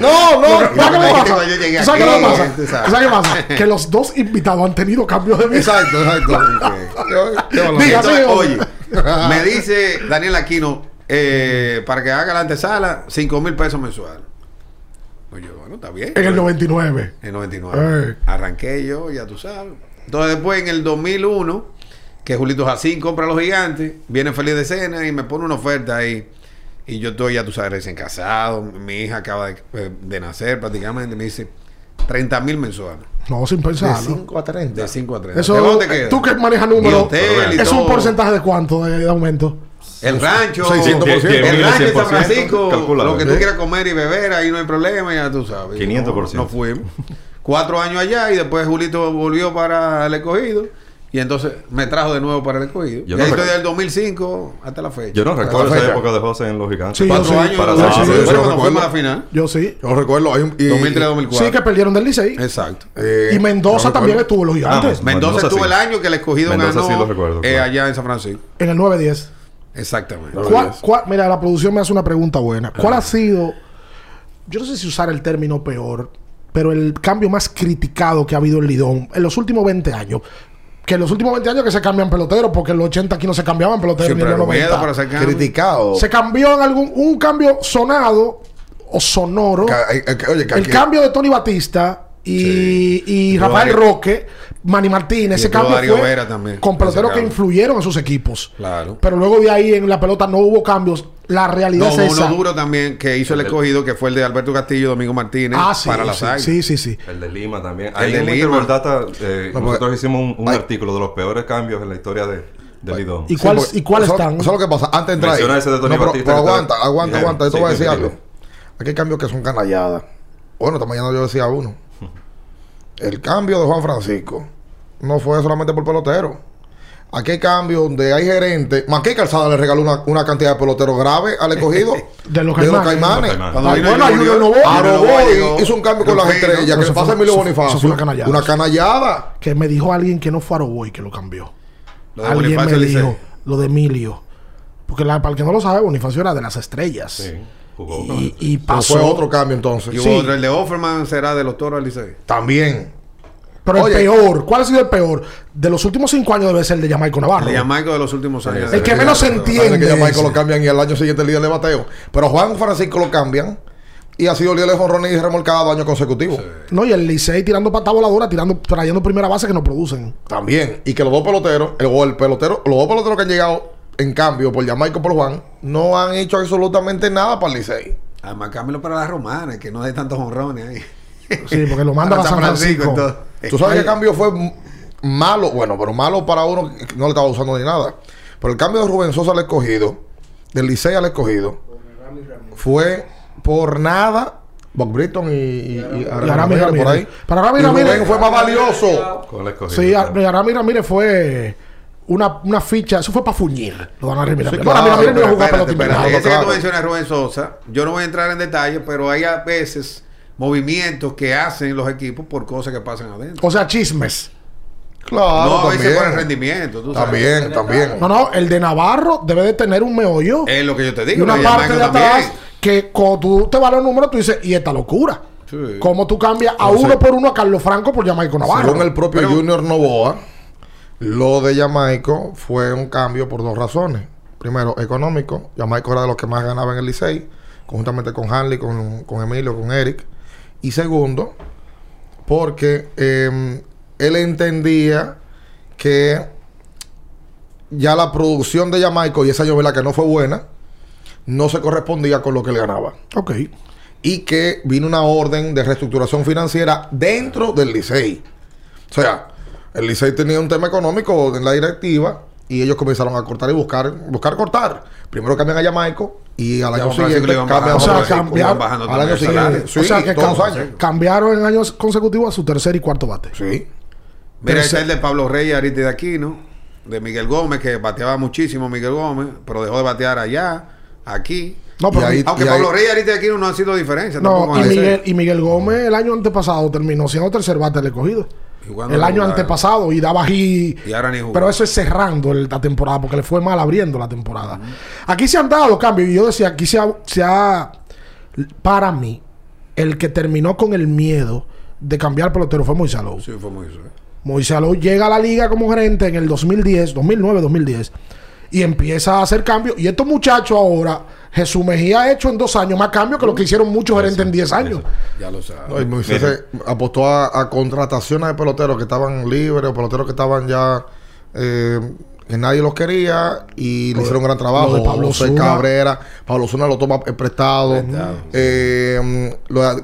No, no. ¿Sabes qué pasa? yo ¿Sabes qué pasa? sabes. ¿Sabes qué pasa? Que los dos invitados han tenido cambios de vida. Exacto, exacto. [laughs] Sí, oye, me dice Daniel Aquino, eh, para que haga la antesala, 5 mil pesos mensuales. Pues yo, bueno, está bien. En el 99. En 99. Eh. Arranqué yo, ya tú sabes. Entonces después en el 2001, que Julito Jacín compra a los gigantes, viene feliz de cena y me pone una oferta ahí. Y yo estoy, ya tú sabes, recién casado, mi hija acaba de, eh, de nacer prácticamente, me dice 30 mil mensuales. No, sin De pensarlo. 5 a 30. De 5 a 30. ¿De Eso, dónde queda? tú que manejas números, ¿es un porcentaje de cuánto de, de aumento? El rancho, 600%. el rancho de San 100%, Francisco, calculado. lo que tú quieras comer y beber, ahí no hay problema, ya tú sabes. 500%. No, no fuimos. Cuatro años allá y después Julito volvió para el escogido y entonces me trajo de nuevo para el escogido. Yo y no ahí estoy del 2005 hasta la fecha. Yo no recuerdo fecha. esa época de José en los gigantes. Sí, Cuatro sí. años Para el sí, sí, yo cuando fuimos a la final. Yo sí. Yo recuerdo. Hay un, y, 2003-2004. Sí, que perdieron del Licey. Exacto. eh, Y Mendoza también estuvo en los gigantes. Ah, Mendoza Mendoza estuvo sí. el año que el escogido Mendoza ganó sí lo recuerdo, eh, claro. allá en San Francisco. En el 9-10. Exactamente. Claro. ¿Cuál- cuál- mira, la producción me hace una pregunta buena. ¿Cuál ha sido, yo no sé si usar el término peor, pero el cambio más criticado que ha habido en Lidón en los últimos 20 años? Que en los últimos 20 años que se cambian peloteros, porque en los 80 aquí no se cambiaban peloteros Siempre ni en los hubo miedo 90. para hacer cambio. Criticado. Se cambió en algún un cambio sonado o sonoro. Que- eh, eh, que- oye, que el cambio de Tony Batista y, Rafael Roque, Manny Martínez, ese cambio fue Vera también, con peloteros que influyeron en sus equipos. Claro. Pero luego de ahí en la pelota no hubo cambios. La realidad No, es uno esa. duro también que hizo el escogido, que fue el de Alberto Castillo y Domingo Martínez Ah, sí, para las sí, águilas. sí, sí, sí. El de Lima también. El de Lima. Data, eh, No, nosotros hicimos un, artículo de los peores cambios en la historia de, del Lidón. ¿Y, cuál- porque ¿y cuáles están? Eso es lo que pasa. Antes de entrar ahí. Menciona ese de Tony No, pero, Batista pero aguanta, aguanta, aguanta. Yo te Sí, voy a sí, decir sí, algo. Aquí hay cambios que son canalladas. Bueno, esta mañana yo decía uno. El cambio de Juan Francisco no fue solamente por pelotero. Aquí hay cambios donde hay gerentes. Maquí Calzada le regaló una, una cantidad de peloteros grave al escogido [laughs] De los Caimanes. Los Caimanes. Cuando Ay, vino bueno, Junior, Novoa. Hizo un cambio con las estrellas. Que le pasa a Emilio Bonifacio. fue una canallada. Una canallada. Que me dijo alguien que no fue Aroboy que lo cambió. Lo de alguien Bonifacio me dijo lo de Emilio. Porque la- para el que no lo sabe, Bonifacio era de las estrellas. Sí, jugó. Y, y Pero pasó. fue otro cambio entonces. Y Sí. otro, el de Offerman será de los toros del Licey. También. Pero Oye. el peor, ¿cuál ha sido el peor? De los últimos cinco años debe ser el de Jamaico Navarro. El de Jamaica de los últimos años. El que menos se entiende. que ese. lo cambian y al año siguiente el líder de bateo. Pero Juan Francisco lo cambian y ha sido líder de jonrones y remolcada dos años consecutivos. No, y el Licey tirando pata voladora, tirando, trayendo primera base que no producen. También. Y que los dos peloteros, el, o el pelotero, los dos peloteros que han llegado en cambio por Jamaica y por Juan, no han hecho absolutamente nada para el Licey. Además, cámbialo para las romanas, que no hay tantos honrones ahí. Sí, porque lo mandan [laughs] a Para San Francisco. entonces. Tú sabes que el cambio fue malo, bueno, pero malo para uno que no le estaba usando ni nada. Pero el cambio de Rubén Sosa al escogido, del Licey al escogido, fue por nada. Bob Britton y, y, y Aramis Ramírez por ahí. Para Rubén Ramírez- fue más valioso. Con el escogido. Sí. Aramí Ramírez fue una, una ficha, eso fue para fuñir. Lo dan a Aramí Ramírez. claro, Bueno, Aramí Ramírez no pero iba a jugar Espérate, pelota espérate. invernal. Ese que claro. tú mencionas, Rubén Sosa, yo no voy a entrar en detalle, pero hay a veces movimientos que hacen los equipos por cosas que pasan adentro. O sea, chismes. Claro, no, a veces por el también. rendimiento, tú sabes. También, también. No, no, el de Navarro debe de tener un meollo Es lo que yo te y digo. una lo parte de atrás también. que cuando tú te vas a los números, tú dices, y esta locura. Sí. ¿Cómo tú cambias a Entonces- uno por uno a Carlos Franco por Jamaico Navarro? Según el propio Pero- Junior Novoa, lo de Jamaico fue un cambio por dos razones. Primero, económico. Jamaico era de los que más ganaba en el Licey, conjuntamente con Hanley, con, con Emilio, con Eric. Y segundo, porque eh, él entendía que ya la producción de Jamaico y esa ¿verdad? que no fue buena, no se correspondía con lo que él ganaba Ok. y que vino una orden de reestructuración financiera dentro del Licey. O sea, el Licey tenía un tema económico en la directiva y ellos comenzaron a cortar y buscar, buscar cortar. Primero cambian a Jamaico y al año siguiente cambian O sea, Francisco. cambiar- Iban bajando al año también el siguiente. salario. Sí, o sea que todos los cam- años. cambiaron en años consecutivos a su tercer y cuarto bate. Sí. Mira, está el de Pablo Reyes, ahorita de Aquino, de Miguel Gómez, que bateaba muchísimo Miguel Gómez, pero dejó de batear allá, aquí. No, pero Y ahí- Aunque Pablo ahí- Reyes ahorita de Aquino no ha sido diferencia. No, y el Miguel, y Miguel Gómez el año antepasado terminó siendo tercer bate del escogido. El año antepasado y daba aquí. Y ahora ni jugó. Pero eso es cerrando el- la temporada porque le fue mal abriendo la temporada. Aquí se han dado cambios y yo decía, aquí se ha, se ha- Para mí, el que terminó con el miedo de cambiar pelotero fue Moisés Alou. Sí, fue. Moisés Alou llega a la liga como gerente en el 2010, 2009, 2010 y empieza a hacer cambios. Y estos muchachos ahora, Jesús Mejía ha hecho en dos años más cambios que lo que hicieron muchos gerentes en 10 años. Ya lo sabes. No, y Moisés apostó a, a contrataciones de peloteros que estaban libres o peloteros que estaban ya eh, que nadie los quería y le hicieron un gran trabajo. lo de Pablo José. Cabrera, Pablo Zuna lo toma prestado. Prestado. Eh, lo de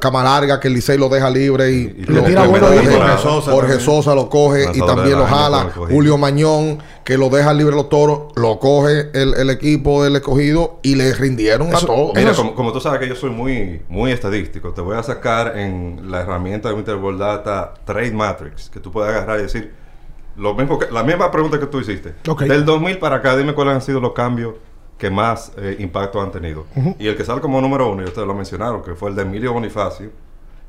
que el Licey lo deja libre y, Y- y lo- tira lo bueno. Jorge Sosa Jorge. Sosa lo coge y también lo jala. Julio Mañón, que lo deja libre los toros, lo coge el, el equipo del escogido y le rindieron a todos. Mira, Eso- como, como tú sabes que yo soy muy, muy estadístico, te voy a sacar en la herramienta de Winter Ball Data Trade Matrix, que tú puedes agarrar y decir lo mismo que, la misma pregunta que tú hiciste. Del 2000 para acá, dime cuáles han sido los cambios que más eh, impacto han tenido. Y el que sale como número uno, y ustedes lo mencionaron, que fue el de Emilio Bonifacio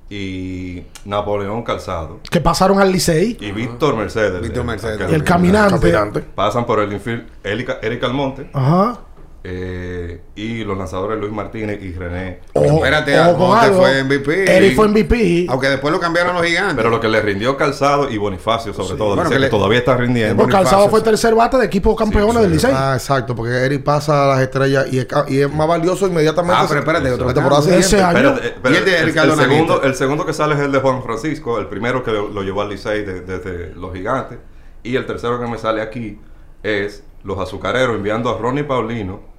y Napoleón Calzado Que pasaron al Licey. y Víctor Mercedes. Víctor de- Mercedes. aquel- El caminante. Caminante. Pasan por el infield Eric, Eric Almonte Ajá. Eh, y los lanzadores Luis Martínez y René. Ojo- Espérate, ojo algo. fue MVP. Eric fue MVP. Aunque después lo cambiaron los gigantes. Pero lo que le rindió Calzado y Bonifacio, sobre todo, Bueno, dice que que le- todavía está rindiendo. Porque Calzado fue sí. tercer bate de equipo campeones sí, del Licey. Ah, exacto, porque Eric pasa a las estrellas y es, ca- y es más valioso inmediatamente. Ah, pero espérate, otro la temporada. Ese año. Espérate, espérate, Y el de el, segundo, Nanita. el segundo que sale es el de Juan Francisco, el primero que lo, lo llevó al Licey de- desde los gigantes. Y el tercero que me sale aquí es los azucareros enviando a Ronnie Paulino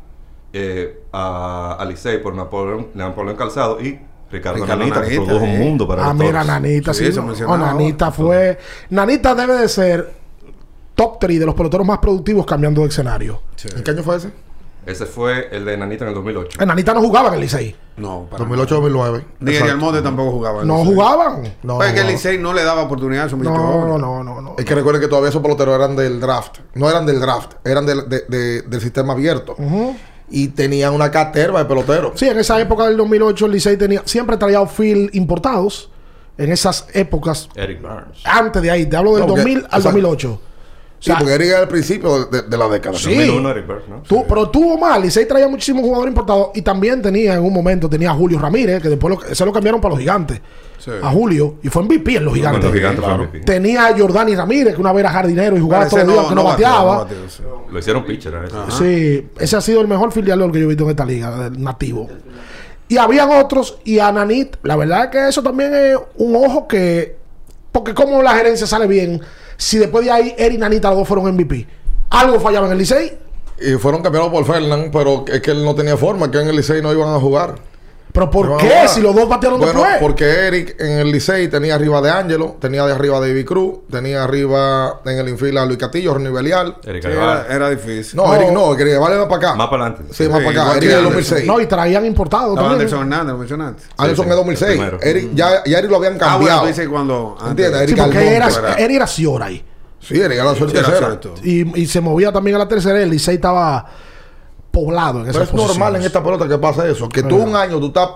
eh, a, a Licey por Napoleón, Napoleón Calzado y Ricardo, Ricardo Nanita, que Nanita, produjo un mundo para Ah, los mira. Nanita, Sí, sí. eso no. Oh, Nanita fue. Nanita debe de ser top 3 de los peloteros más productivos cambiando de escenario. ¿En qué año fue ese? Ese fue el de Nanita en el 2008. Eh, Nanita no jugaba en el Licey. No, para 2008-2009. Ni Eric Almonte tampoco jugaba. en No Licey. jugaban. No, Pues es que el no. Licey no le daba oportunidad a su No, joven. no, no, no. Es que recuerden que todavía esos peloteros eran del draft. No eran del draft, eran del, de- de- del sistema abierto. Y tenían una caterva de peloteros. Sí, en esa época del 2008 el Licey tenía, siempre traía outfield importados. En esas épocas, Eric Burns. antes de ahí, te hablo del No, porque- 2000 al exacto. 2008. Sí, porque Eric era el principio de, de la década. Sí. 2001 Eric Burns, ¿no? tú- pero tuvo mal. Licey traía muchísimos jugadores importados. Y también tenía en un momento, tenía a Julio Ramírez, que después lo, se lo cambiaron para los gigantes. Sí. A Julio. Y fue MVP en los gigantes. Los gigantes fue claro. MVP. Tenía a Jordani Ramírez, que una vez era jardinero y jugaba todo el día, que no, bateaba. batió, sí. Lo hicieron pitcher a ese. Sí, ese ha sido el mejor filiador que yo he visto en esta liga, nativo. Y habían otros, y a Nanit, la verdad es que eso también es un ojo que. Porque, como la gerencia sale bien, si después de ahí Eric y Nanita dos fueron MVP, algo fallaba en el Licey, Y fueron cambiados por Fernand, pero es que él no tenía forma, que en el Licey no iban a jugar. Pero ¿por qué? Si los dos batearon Bueno, después. porque Eric en el Licey tenía arriba de Ángelo, tenía de arriba de David Cruz, tenía arriba en el infield a Luis Castillo, Ronnie Belial. Eric Sí, era, era difícil. No, No. Eric no, que vale más para acá. Más para adelante. Sí, más Sí, para acá. Eric del Anderson. 2006. No, y traían importados No, también. Anderson Hernández, lo mencionaste. Anderson Sí, es sí, 2006. el. Eric, ya, ya Eric lo habían Ah, bueno, cambiado. cuando... antes. ¿Entiendes? Sí, Eric porque Almonte, era. Eric era Ciora ahí. Sí, Eric era la suerte Sí, era tercera. Y, y se movía también a la tercera. El Licey estaba poblado en Pero es normal en esta pelota que pasa eso. Que tú un año tú estás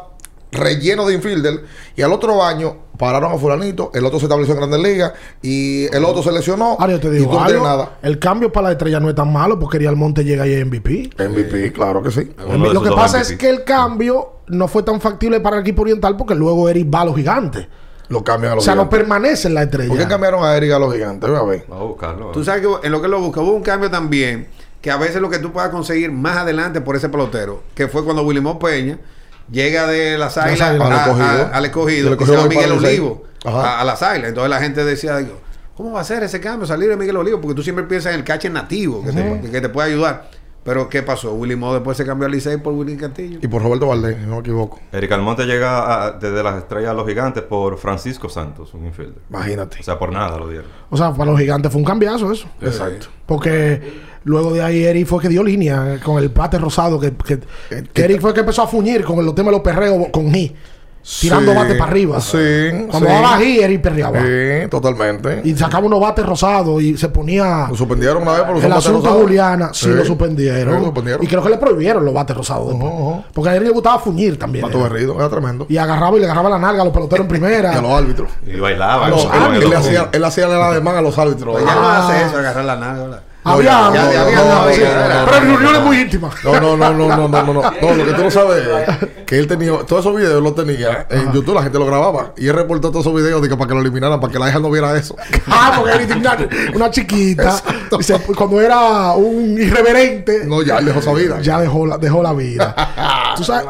relleno de infielder y al otro año pararon a fulanito, el otro se estableció en Grandes Ligas y el otro se lesionó Ahora yo te y digo tú no tienes algo, nada. el cambio para la estrella no es tan malo porque Ariel Monte llega y es MVP. MVP, claro que sí. Lo que pasa MVP. es que el cambio no fue tan factible para el equipo oriental porque luego Eric va a los gigantes. Lo cambian a O sea, no gigantes. permanece en la estrella. ¿Por qué cambiaron a Eric a los gigantes? Voy a ver. Vamos a buscarlo. Tú sabes que en lo que lo busca hubo un cambio también, que a veces lo que tú puedas conseguir más adelante por ese pelotero, que fue cuando Willimón Peña llega de las águilas Al escogido. a- al escogido, Del y se va Miguel. Olivo a, a las águilas. Entonces la gente decía, digo, ¿cómo va a ser ese cambio? Salir de Miguel Olivo, porque tú siempre piensas en el catcher nativo, que, te, que te puede ayudar. Pero ¿qué pasó? Willy Mo después se cambió al Licey por Willy Castillo. Y por Roberto Valdés, si no me equivoco. Eric Almonte llega a- desde las estrellas a los gigantes por Francisco Santos, un infielder. Imagínate. O sea, por nada lo dieron. O sea, para los gigantes fue un cambiazo eso. Exacto. Porque luego de ahí Eric fue que dio línea con el pate rosado. Que, que, que Eric fue que empezó a fuñir con el tema de los perreos con G. Tirando Sí, bate para arriba. Sí. Cuando sí. daba G, Eric perreaba. Sí, totalmente. Y sacaba unos bates rosados y se ponía. Lo suspendieron una vez por usar El asunto rosado. Juliana, sí, Sí. lo suspendieron. Sí, lo suspendieron. Y creo que le prohibieron los bates rosados. ujú. Porque a él le gustaba fuñir también. Pato. Berrido, era tremendo. Y agarraba y le agarraba la nalga a los peloteros en primera. Y a los árbitros. Y bailaba. A los árbitros. Él le hacía, él hacía el ademán a los árbitros. Ya no Ah. hace eso, agarrar la nalga. Había. Ya, Pero reuniones muy íntimas. No, no, no, no, no, no, no, no. No, lo que tú no sabes es que él tenía, todos esos videos los tenía en YouTube, la gente lo grababa. Y él reportó todos esos videos digo, para que lo eliminaran, para que la hija no viera eso. Ah, porque él tenía una, chiquita. Y se- cuando era un irreverente, No, ya él dejó esa vida. ya dejó la, dejó la vida. [laughs] ¿Tú sabes,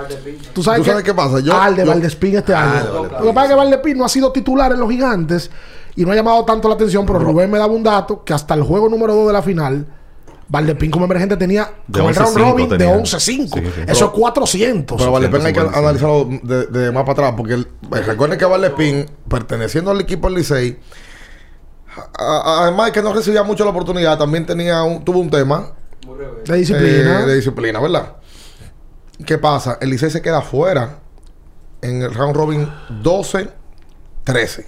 tú sabes, ¿Tú sabes qué pasa? Yo- Al de yo- Valdespín este Ah, año. Lo que pasa es que Valdespín no ha sido titular en los gigantes y no ha llamado tanto la atención, pero Rubén me daba un dato que hasta el juego número 2 de la final, Valdespín como emergente tenía De con el round 11-5 robin de tenía. 11-5. Sí, sí. Eso es 400. Pero Valepín hay que 155. analizarlo de, de más para atrás, porque el- recuerden que Valepín, perteneciendo al equipo del Licey, además de que no recibía mucho la oportunidad, también tenía un, tuvo un tema de disciplina. eh, de disciplina, ¿verdad? ¿Qué pasa? El Licey se queda fuera en el round robin 12-13.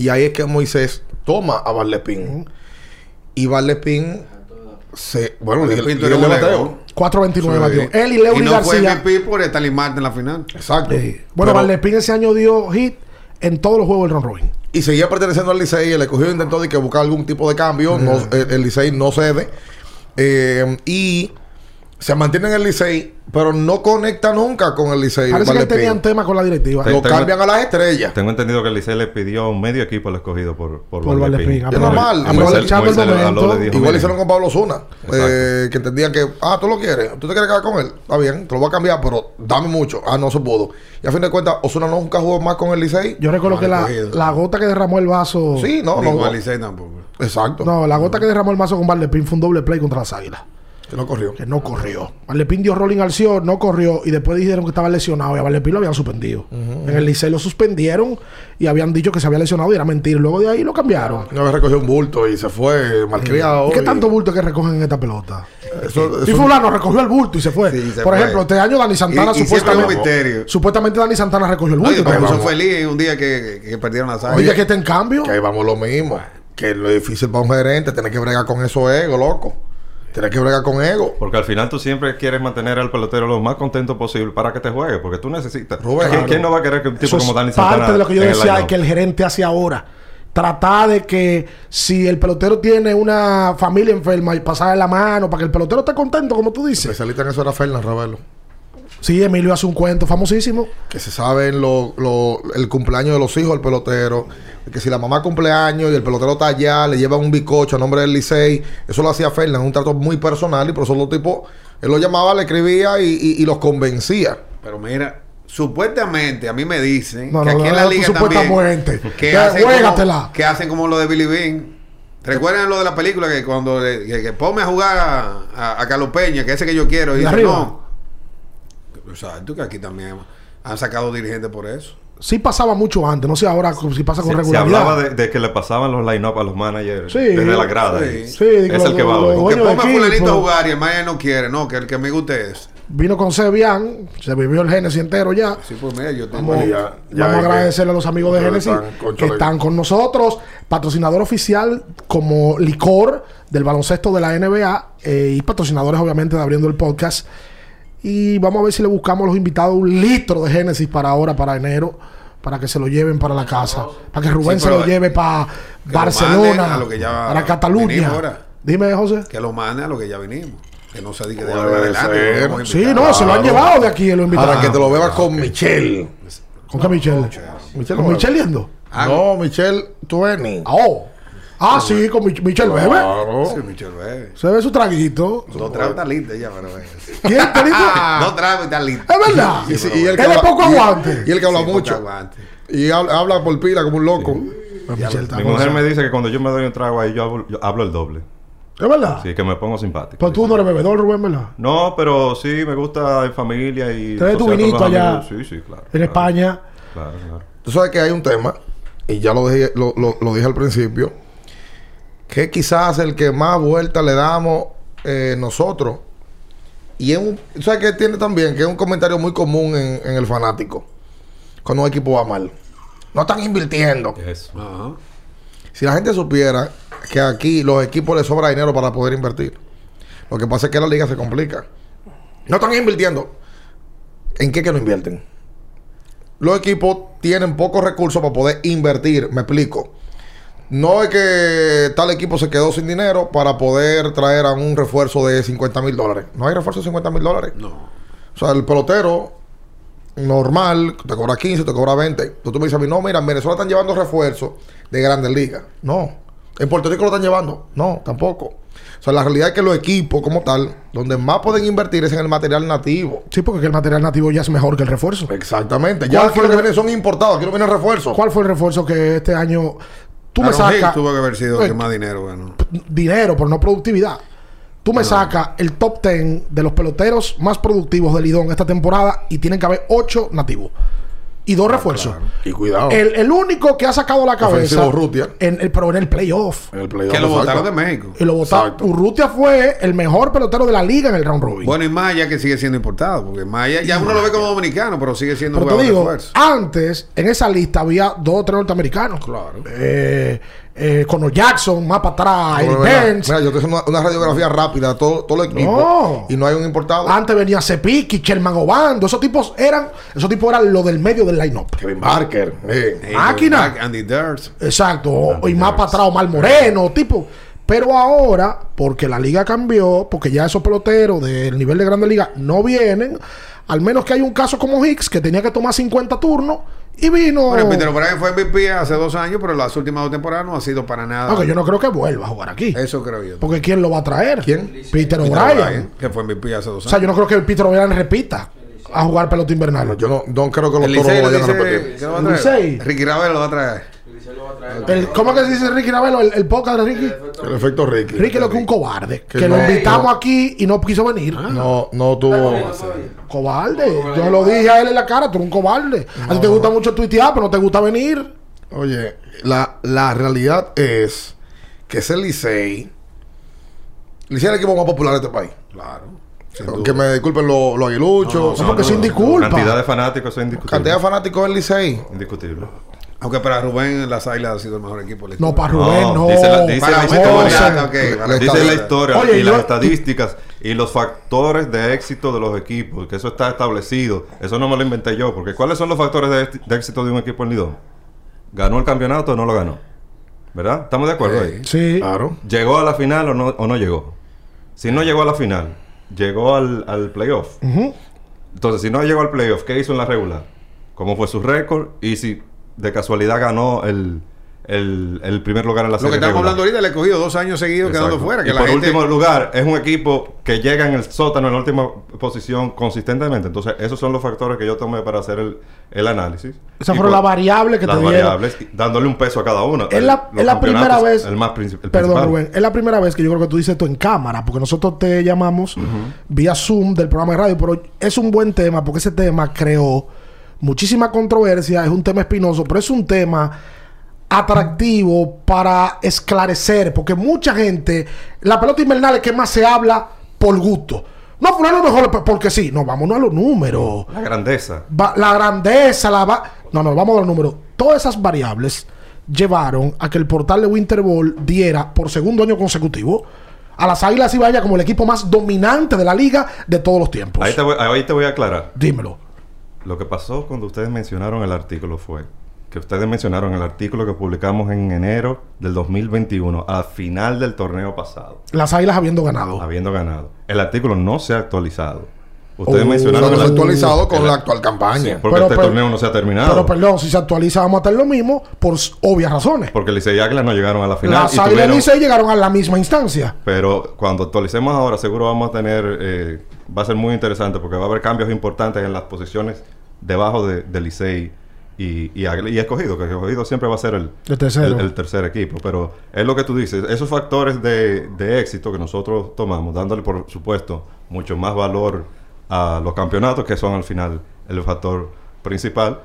Y ahí es que Moisés toma a Valepín. Y Valepín se. Bueno, de un bateo. león. 4.29 Sí. Él y Y Leury no fue García. MVP por Marte en la final. Exacto. Sí. Bueno, Valdespín ese año dio hit en todos los juegos del round robin. y seguía perteneciendo al Licey. El escogido intentó de que buscar algún tipo de cambio. No, el, el Licey no cede. Eh, y se mantiene en el Licey, pero no conecta nunca con el Licey. Parece que tenían tema con la directiva. Te- Lo Tengo- cambian a las estrellas. Tengo entendido que el Licey le pidió un medio equipo al escogido por, por, Por Valdepín. Es normal. Igual aprovechando el Moisés Aló le momento. dijo, Igual "Mire, hicieron con Pablo Zuna, eh, que entendían que, ah, tú lo quieres, tú te quieres quedar con él, está bien, te lo voy a cambiar, pero dame mucho. Ah, no se pudo. Y a fin de cuentas, Osuna nunca jugó más con el Licey. Yo recuerdo que la, la gota que derramó el vaso. Sí, no, Ni no. con el Licey tampoco. Exacto. No, la gota que derramó el vaso con Valdepín fue un doble play contra las águilas. Que no corrió. Que no corrió. Valdepín dio rolling al CEO, no corrió. Y después dijeron que estaba lesionado. Y a Valdepín lo habían suspendido. En el Licey lo suspendieron y habían dicho que se había lesionado y era mentira. Luego de ahí lo cambiaron. Una vez recogió un bulto y se fue malcriado. ¿Y qué tanto bulto que recogen en esta pelota? Eso, Y fulano recogió el bulto y se fue. Sí, se Por fue. ejemplo, este año Dani Santana Y- y supuestamente. Dani Santana recogió el bulto. puso feliz un día que, perdieron las águilas. Oye, que está en cambio. que ahí vamos lo mismo. Que lo difícil para un gerente, tener que bregar con eso ego, loco. Tener que bregar con ego. Porque al final tú siempre quieres mantener al pelotero lo más contento posible para que te juegue, porque tú necesitas. Rubén, ¿Quién, claro. quién no va a querer que un tipo Eso como Dani Santana parte de lo que yo decía que el gerente hace ahora. Tratar de que si el pelotero tiene una familia enferma y pasarle la mano para que el pelotero esté contento, como tú dices. Especialista en eso era Fernan Ravelo. Sí, Emilio hace un cuento famosísimo. Que se saben lo, lo- el cumpleaños de los hijos del pelotero. Que si la mamá cumpleaños y el pelotero está allá, le lleva un bicocho a nombre del Licey. Eso lo hacía Fernan, un trato muy personal. Y por eso los tipos, él lo llamaba, le escribía y, y- y los convencía. Pero mira, supuestamente a mí me dicen No, que no, aquí no, en la liga también muerte. que, Ya, hacen como, que hacen como lo de Billy Bean. ¿Recuerdan lo de la película que cuando le- que, que ponme a jugar a, a, a Carlos Peña, que ese que yo quiero, y ¿De dice, no. Exacto, que aquí también han sacado dirigentes por eso. Sí pasaba mucho antes, no sé ahora si pasa con Se, se hablaba de, de que le pasaban los line-up a los managers Sí. desde la grada. Sí. y Sí, es el que va hoy. Que ponga a fulanito a jugar y el Maya no quiere, no, que el que me guste es. Vino con Sebian, se vivió el Genesis entero ya. Sí, pues mira, yo tengo... Vamos, Ya, ya vamos a agradecerle a los amigos de concho, que están con nosotros, patrocinador oficial como licor del baloncesto de la NBA eh, y patrocinadores obviamente de abriendo el podcast. Y vamos a ver si le buscamos a los invitados un litro de Génesis para ahora, para enero, para que se lo lleven para la casa, para que Rubén Sí, se lo lleve para lo Barcelona, a lo que ya para Cataluña. ahora. Dime, José. Que lo mande a lo que ya vinimos. Que no se diga de adelante. Sí, no, se lo han llevado de aquí lo invitados. Para que te lo bebas con Michelle. ¿Con qué Michelle? Michelle ¿Con no Michelle yendo? Ah, No, Michelle Tueni. Oh. Ah, sí, con Mich- Michelle Bebe. Claro. Sí, Michelle Bebe. Se ve su traguito. Dos tragos está lista ya, pero ve. ¿Quién te dijo? [laughs] Dos tragos y está lista. Es verdad. Y, sí, y el Él es poco y- aguante. Y el que habla Sí, poco mucho. aguante. Y habla, habla por pila como un loco. Pero está Mi mujer me dice que cuando yo me doy un trago ahí, yo hablo, yo hablo el doble. Es verdad. Así que me pongo simpático. Pues tú no eres bebedor, Rubén, ¿verdad? No, pero sí me gusta en familia y. Te tu vinito allá. Sí, sí, claro. En claro, España. Claro, claro. Tú sabes que hay un tema, y ya lo dije, lo, lo- lo dije al principio, que quizás el que más vuelta le damos eh, nosotros. Y es un, sabes que tiene también, que es un comentario muy común en, en el fanático. Cuando un equipo va mal. No están invirtiendo. Si la gente supiera que aquí los equipos les sobra dinero para poder invertir. Lo que pasa es que la liga se complica. No están invirtiendo. ¿En qué que no invierten? Los equipos tienen pocos recursos para poder invertir. Me explico. No es que tal equipo se quedó sin dinero para poder traer a un refuerzo de 50 mil dólares. No hay refuerzo de 50 mil dólares. No. O sea, el pelotero normal te cobra 15, te cobra 20. Entonces tú me dices a mí, no, mira, en Venezuela están llevando refuerzos de grandes ligas. No. En Puerto Rico lo están llevando. No, tampoco. O sea, la realidad es que los equipos como tal, donde más pueden invertir es en el material nativo. Sí, porque el material nativo ya es mejor que el refuerzo. Exactamente. Ya ¿Cuál aquí fue lo que vienen son importados, aquí no vienen refuerzos. ¿Cuál fue el refuerzo que este año tú me Aaron sacas tuvo que haber sido el que Eh, más dinero ganó. dinero, pero no productividad? Tú me sacas el top 10 de los peloteros más productivos del Lidón esta temporada y tienen que haber 8 nativos y dos refuerzos. Y cuidado. El, el único que ha sacado la cabeza. Ofensivo Urrutia. En el, pero en el playoff. En el playoff, Que lo votaron de México. Y lo votaron. Urrutia fue el mejor pelotero de la liga en el round robin. Bueno, y Maya que sigue siendo importado. Porque Maya, ya uno lo ve como dominicano, pero sigue siendo pero un te de digo, antes en esa lista había dos o tres norteamericanos. Claro. Eh, eh, Conor Jackson, más para atrás, No, Eddie. Mira, yo estoy haciendo una, una radiografía rápida de todo, todo el equipo. No. Y no hay un importado. Antes venía Cepiki, Sherman Obando. Esos tipos eran, esos tipos eran lo del medio del line-up. Kevin Barker. eh. Máquina. Andy Durst. Exacto. Y más para atrás, Omar Moreno, tipo. Pero ahora, porque la liga cambió, porque ya esos peloteros del nivel de grande liga no vienen, al menos que hay un caso como Hicks que tenía que tomar 50 turnos y vino. Bueno, Peter O'Brien fue MVP hace dos años, pero las últimas dos temporadas no ha sido para nada. Aunque yo no creo que vuelva a jugar aquí. Eso creo yo. Porque ¿quién lo va a traer? ¿Quién? Peter O'Brien. Que fue MVP hace dos O sea, años. yo no creo que Peter O'Brien repita a jugar pelota invernal. Yo no, no creo que los toros lo vayan a repetir. que lo va a traer. Licey. Ricky Ravelo lo va a traer. El- ¿Cómo que se dice Ricky Ravelo? El, el podcast de Ricky. El efecto Ricky. Ricky lo que un cobarde. Que Que lo no- invitamos no. aquí y no quiso venir. No, no tuvo. Cobarde. Yo lo dije a él en la cara, tú eres un cobarde. A ti te gusta mucho tuitear, pero no te gusta venir. Oye, la, la realidad es que ese Licey. Licey es el equipo más popular de este país. Claro. Que me disculpen los los aguiluchos. No, porque sin disculpa. Cantidad de fanáticos es indiscutible. Cantidad de fanáticos del Licey. Indiscutible. Aunque para Rubén las Águilas ha sido el mejor equipo. de la No, para Rubén, no. Dice la, dice Para la historia. para- Dice la historia Oye, y yo- las estadísticas y los factores de éxito de los equipos, que eso está establecido. Eso no me lo inventé yo, porque ¿cuáles son los factores de, éxi- de éxito de un equipo en Lidón? ¿Ganó el campeonato o no lo ganó? ¿Verdad? ¿Estamos de acuerdo ahí? Sí. Claro. ¿Llegó a la final o no, o no llegó? Si no llegó a la final, llegó al, al playoff. Entonces, si no llegó al playoff, ¿qué hizo en la regular? ¿Cómo fue su récord? Y si de casualidad ganó el, el, el primer lugar en la Lo serie que estamos regular. hablando ahorita le he cogido dos años seguidos quedando Exacto. fuera. Que y la por gente... último lugar, es un equipo que llega en el sótano en la última posición consistentemente. Entonces, esos son los factores que yo tomé para hacer el, el análisis. Esas Y fueron por- las variables que las te dieron. variables, dándole un peso a cada una. Es El- la, es la primera vez. El más princip- el Perdón, principal. Rubén. Es la primera vez que yo creo que tú dices esto en cámara, porque nosotros te llamamos vía Zoom del programa de radio, pero es un buen tema porque ese tema creó muchísima controversia, es un tema espinoso, pero es un tema atractivo para esclarecer, porque mucha gente, la pelota invernal es que más se habla por gusto. No, fulano mejor porque sí. No, vámonos a los números. La grandeza. Va- la grandeza, la va- No, no, vamos a los números. Todas esas variables llevaron a que el portal de Winter Ball diera por segundo año consecutivo a las Águilas Ibaña como el equipo más dominante de la liga de todos los tiempos. Ahí te, voy, ahí te voy a aclarar. Dímelo. Lo que pasó cuando ustedes mencionaron el artículo fue que ustedes mencionaron el artículo que publicamos en enero del 2021, al final del torneo pasado, Las Águilas habiendo ganado. habiendo ganado. El artículo no se ha actualizado. Ustedes Oh. mencionaron no artículo- actualizado con el- la actual campaña. porque Pero- este pero- torneo no se ha terminado. Pero perdón, si se actualiza vamos a estar lo mismo por obvias razones. porque Licey y Águilas no llegaron a la final. Las Águilas y Licey llegaron a la misma instancia. Pero cuando actualicemos ahora, seguro vamos a tener. eh, va a ser muy interesante porque va a haber cambios importantes en las posiciones debajo de, de Licey y, y, y Escogido, que Escogido siempre va a ser el, El tercero. el- el tercer equipo. Pero es lo que tú dices, esos factores de, de éxito que nosotros tomamos, dándole por supuesto mucho más valor a los campeonatos, que son al final el factor principal,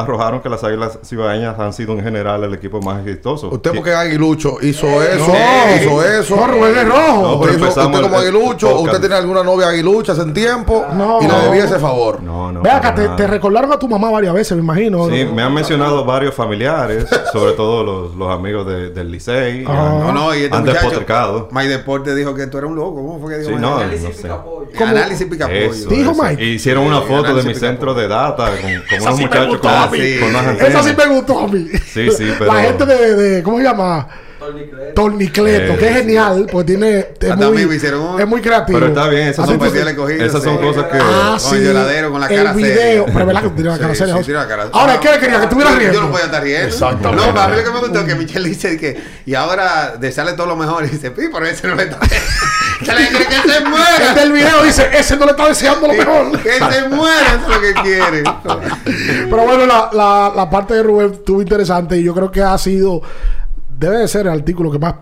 arrojaron que las Águilas Cibaeñas han sido en general el equipo más exitoso. Usted porque es aguilucho hizo eso, No. hizo eso. No, Rubén es rojo. No, Usted, pero hizo- usted como el- el aguilucho, usted tiene alguna novia aguilucha hace un tiempo No. y le debía ese favor. No, no. Ve acá, te, recordaron a tu mamá varias veces, me imagino. Sí, me han mencionado varios familiares, [laughs] sobre todo los, los amigos de- del Licey. Ah. No, no, y este han muchacho, despotricado. My Deporte dijo que tú eres un loco. ¿Cómo fue que dijo Sí, no, no sé. ¿Cómo? Análisis pica pollo. Eso, Dijo eso. Mike. Hicieron una foto de mi centro de data con, con unos sí muchachos con, con unas Esa antenas. sí me gustó a mí. Sí, sí, pero- La gente de, de- ¿cómo se llama? Tornicleto, Eh, que es genial, pues tiene. Es muy, un- es muy creativo. Pero está bien, esas Así son, le cogí, esas son sí. cosas que... Ah, Con sí. el lloradero, con la el cara video. seria. Pero es verdad que [laughs] tú tienes la cara Sí, seria. sí, tiene la cara- Ahora, ¿qué quería? Que estuviera riendo. Yo no podía estar riendo. Exactamente. No, para mí lo que me gustó es que Michelle dice que... Y ahora de sale todo lo mejor. Y dice, pi, pero ese no le está... [laughs] que le quiere que se El muera. del video dice, ese no le está deseando lo mejor. [laughs] Que se muera, eso es lo que quiere. Pero bueno, la, la, la parte de Rubén estuvo interesante y yo creo que ha sido, debe de ser el artículo que más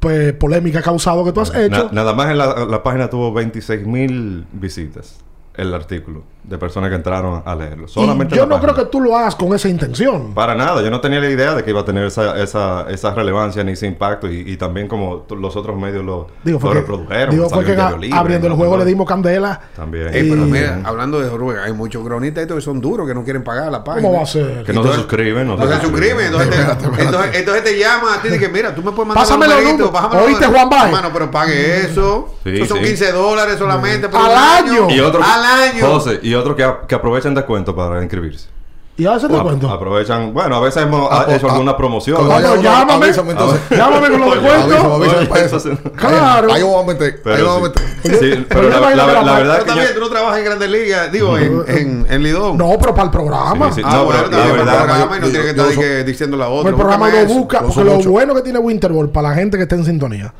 pues, polémica ha causado que tú has hecho. Na- nada más en la, la página tuvo 26 mil visitas el artículo de personas que entraron a leerlo. Y Solamente yo en la no creo que tú lo hagas con esa intención. Para nada, yo no tenía la idea de que iba a tener esa, esa, esa relevancia ni ese impacto y, y también como los otros medios lo, Digo, lo que, reprodujeron. digo, salió fue que en Diario a- Libre, abriendo el juego le dimos candela. También. Ey, pero Y- mira, hablando de Rubén, hay muchos cronistas estos que son duros, que no quieren pagar la página. ¿Cómo va a ser? Que no se suscriben. No, No se suscriben, entonces te, entonces, entonces te llama a ti y que mira, tú me puedes mandar Pásame un los numerito, números. ¿Oíste. Juan Baez? Hermano, pero pague eso. Sí, eso son sí. 15 dólares solamente Al año. Y Al año. José, y otro que, a- que aprovechan descuento para inscribirse. Y a veces te Ap- cuento. Aprovechan, bueno, a veces hemos Ah, ha- hecho ah, alguna promoción. Llámame. avísame entonces. Llámame con los descuentos. Entonces, Claro. Ahí vamos a meter. Ahí Pero vamos a sí, meter. sí, pero la, la- es que la la- verdad Pero que también yo- tú no trabajas en Grandes Ligas, digo, en, en, en Lidón. No, pero para el programa. Sí, sí. Ah, No, bueno, pero la también para verdad, el programa y no tiene que estar que diciendo la Pues otra. el programa lo busca, porque lo bueno que tiene Winterball para la gente que está en sintonía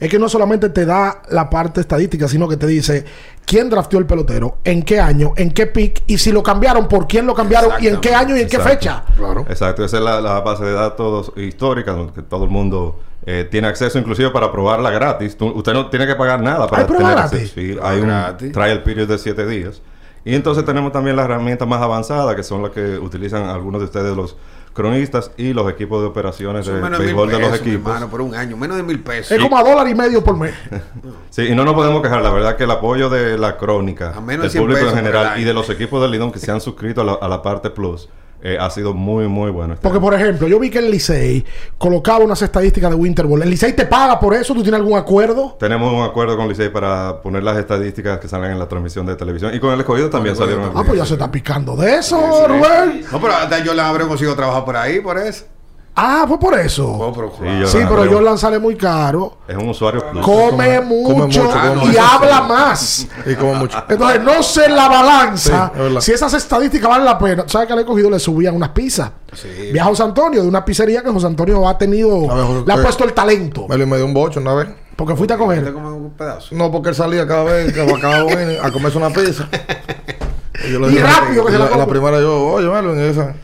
es que no solamente te da la parte estadística, sino que te dice quién drafteó el pelotero, en qué año, en qué pick y si lo cambiaron, por quién lo cambiaron y en qué año y en qué fecha. Claro. Exacto, esa es la, la base de datos histórica donde todo el mundo eh, tiene acceso, inclusive para probarla gratis. Tú- usted no tiene que pagar nada para ¿Hay tener gratis? acceso. Sí, hay un gratis. trial period de 7 días. Y entonces tenemos también las herramientas más avanzadas, que son las que utilizan algunos de ustedes, los cronistas y los equipos de operaciones de béisbol de los pesos, equipos. hermano, por un año, menos de mil pesos. Es como a dólar y medio por mes. [laughs] Sí, y no nos podemos quejar, la verdad que el apoyo de la crónica, A menos del de 100 público en pesos general y de los equipos del Lidón que se han suscrito a la, a la parte Plus, eh, ha sido muy, muy bueno. este Porque, año. por ejemplo, yo vi que el Licey colocaba unas estadísticas de Winterball. ¿El Licey te paga por eso? ¿Tú tienes algún acuerdo? Tenemos un acuerdo con Licey para poner las estadísticas que salen en la transmisión de televisión. Y con el escogido también salieron. Ah, pues ya se está picando de eso, Rubén. No, pero yo la habré conseguido trabajo por ahí, por eso. Ah, fue por eso. Oh, pero claro. yo- Sí, pero Jordan, Jordan sale muy caro. Es un usuario plus. Come mucho, mucho, come y mucho. habla más. Y como mucho. Entonces, no sé la balanza. Sí, si esas estadísticas valen la pena. ¿Sabes que al escogido le subían unas pizzas? Sí. Viaja a José Antonio, de una pizzería que José Antonio ha tenido. Ver, José- le ha puesto el talento. Me lo me dio un bocho una vez. Porque fuiste a ¿Te coger. comes un pedazo? No, porque él salía cada vez que acababa de venir a comerse una pizza. Y, yo le Y dije, rápido que se la la, come. primera yo, oye, Melvin, esa.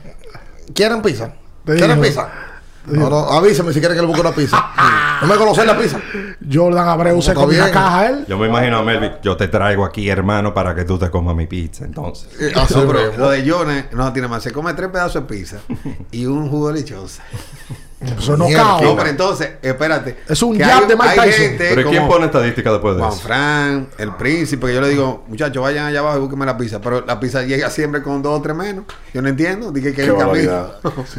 ¿Quieren pizza? Te ¿Quieren digo. pizza? No, no, avísame si quieren que le busque una pizza. no me conocen la pizza. Jordan Abreu se comió una caja él. Yo me imagino a Melvin, yo te traigo aquí, hermano, para que tú te comas mi pizza. Entonces, Eh, Así No, pero lo de Jones no tiene más. Se come tres pedazos de pizza y un jugo de lechosa. Eso no cao. No, pero entonces, espérate. Es un jab hay- de Mike hay Tyson. gente pero ¿quién pone estadística después de Juan eso? Fran, el príncipe, que yo le digo, muchachos, vayan allá abajo y búsquenme la pizza. Pero la pizza llega siempre con dos o tres menos. Yo no entiendo. Dije que hay un camino.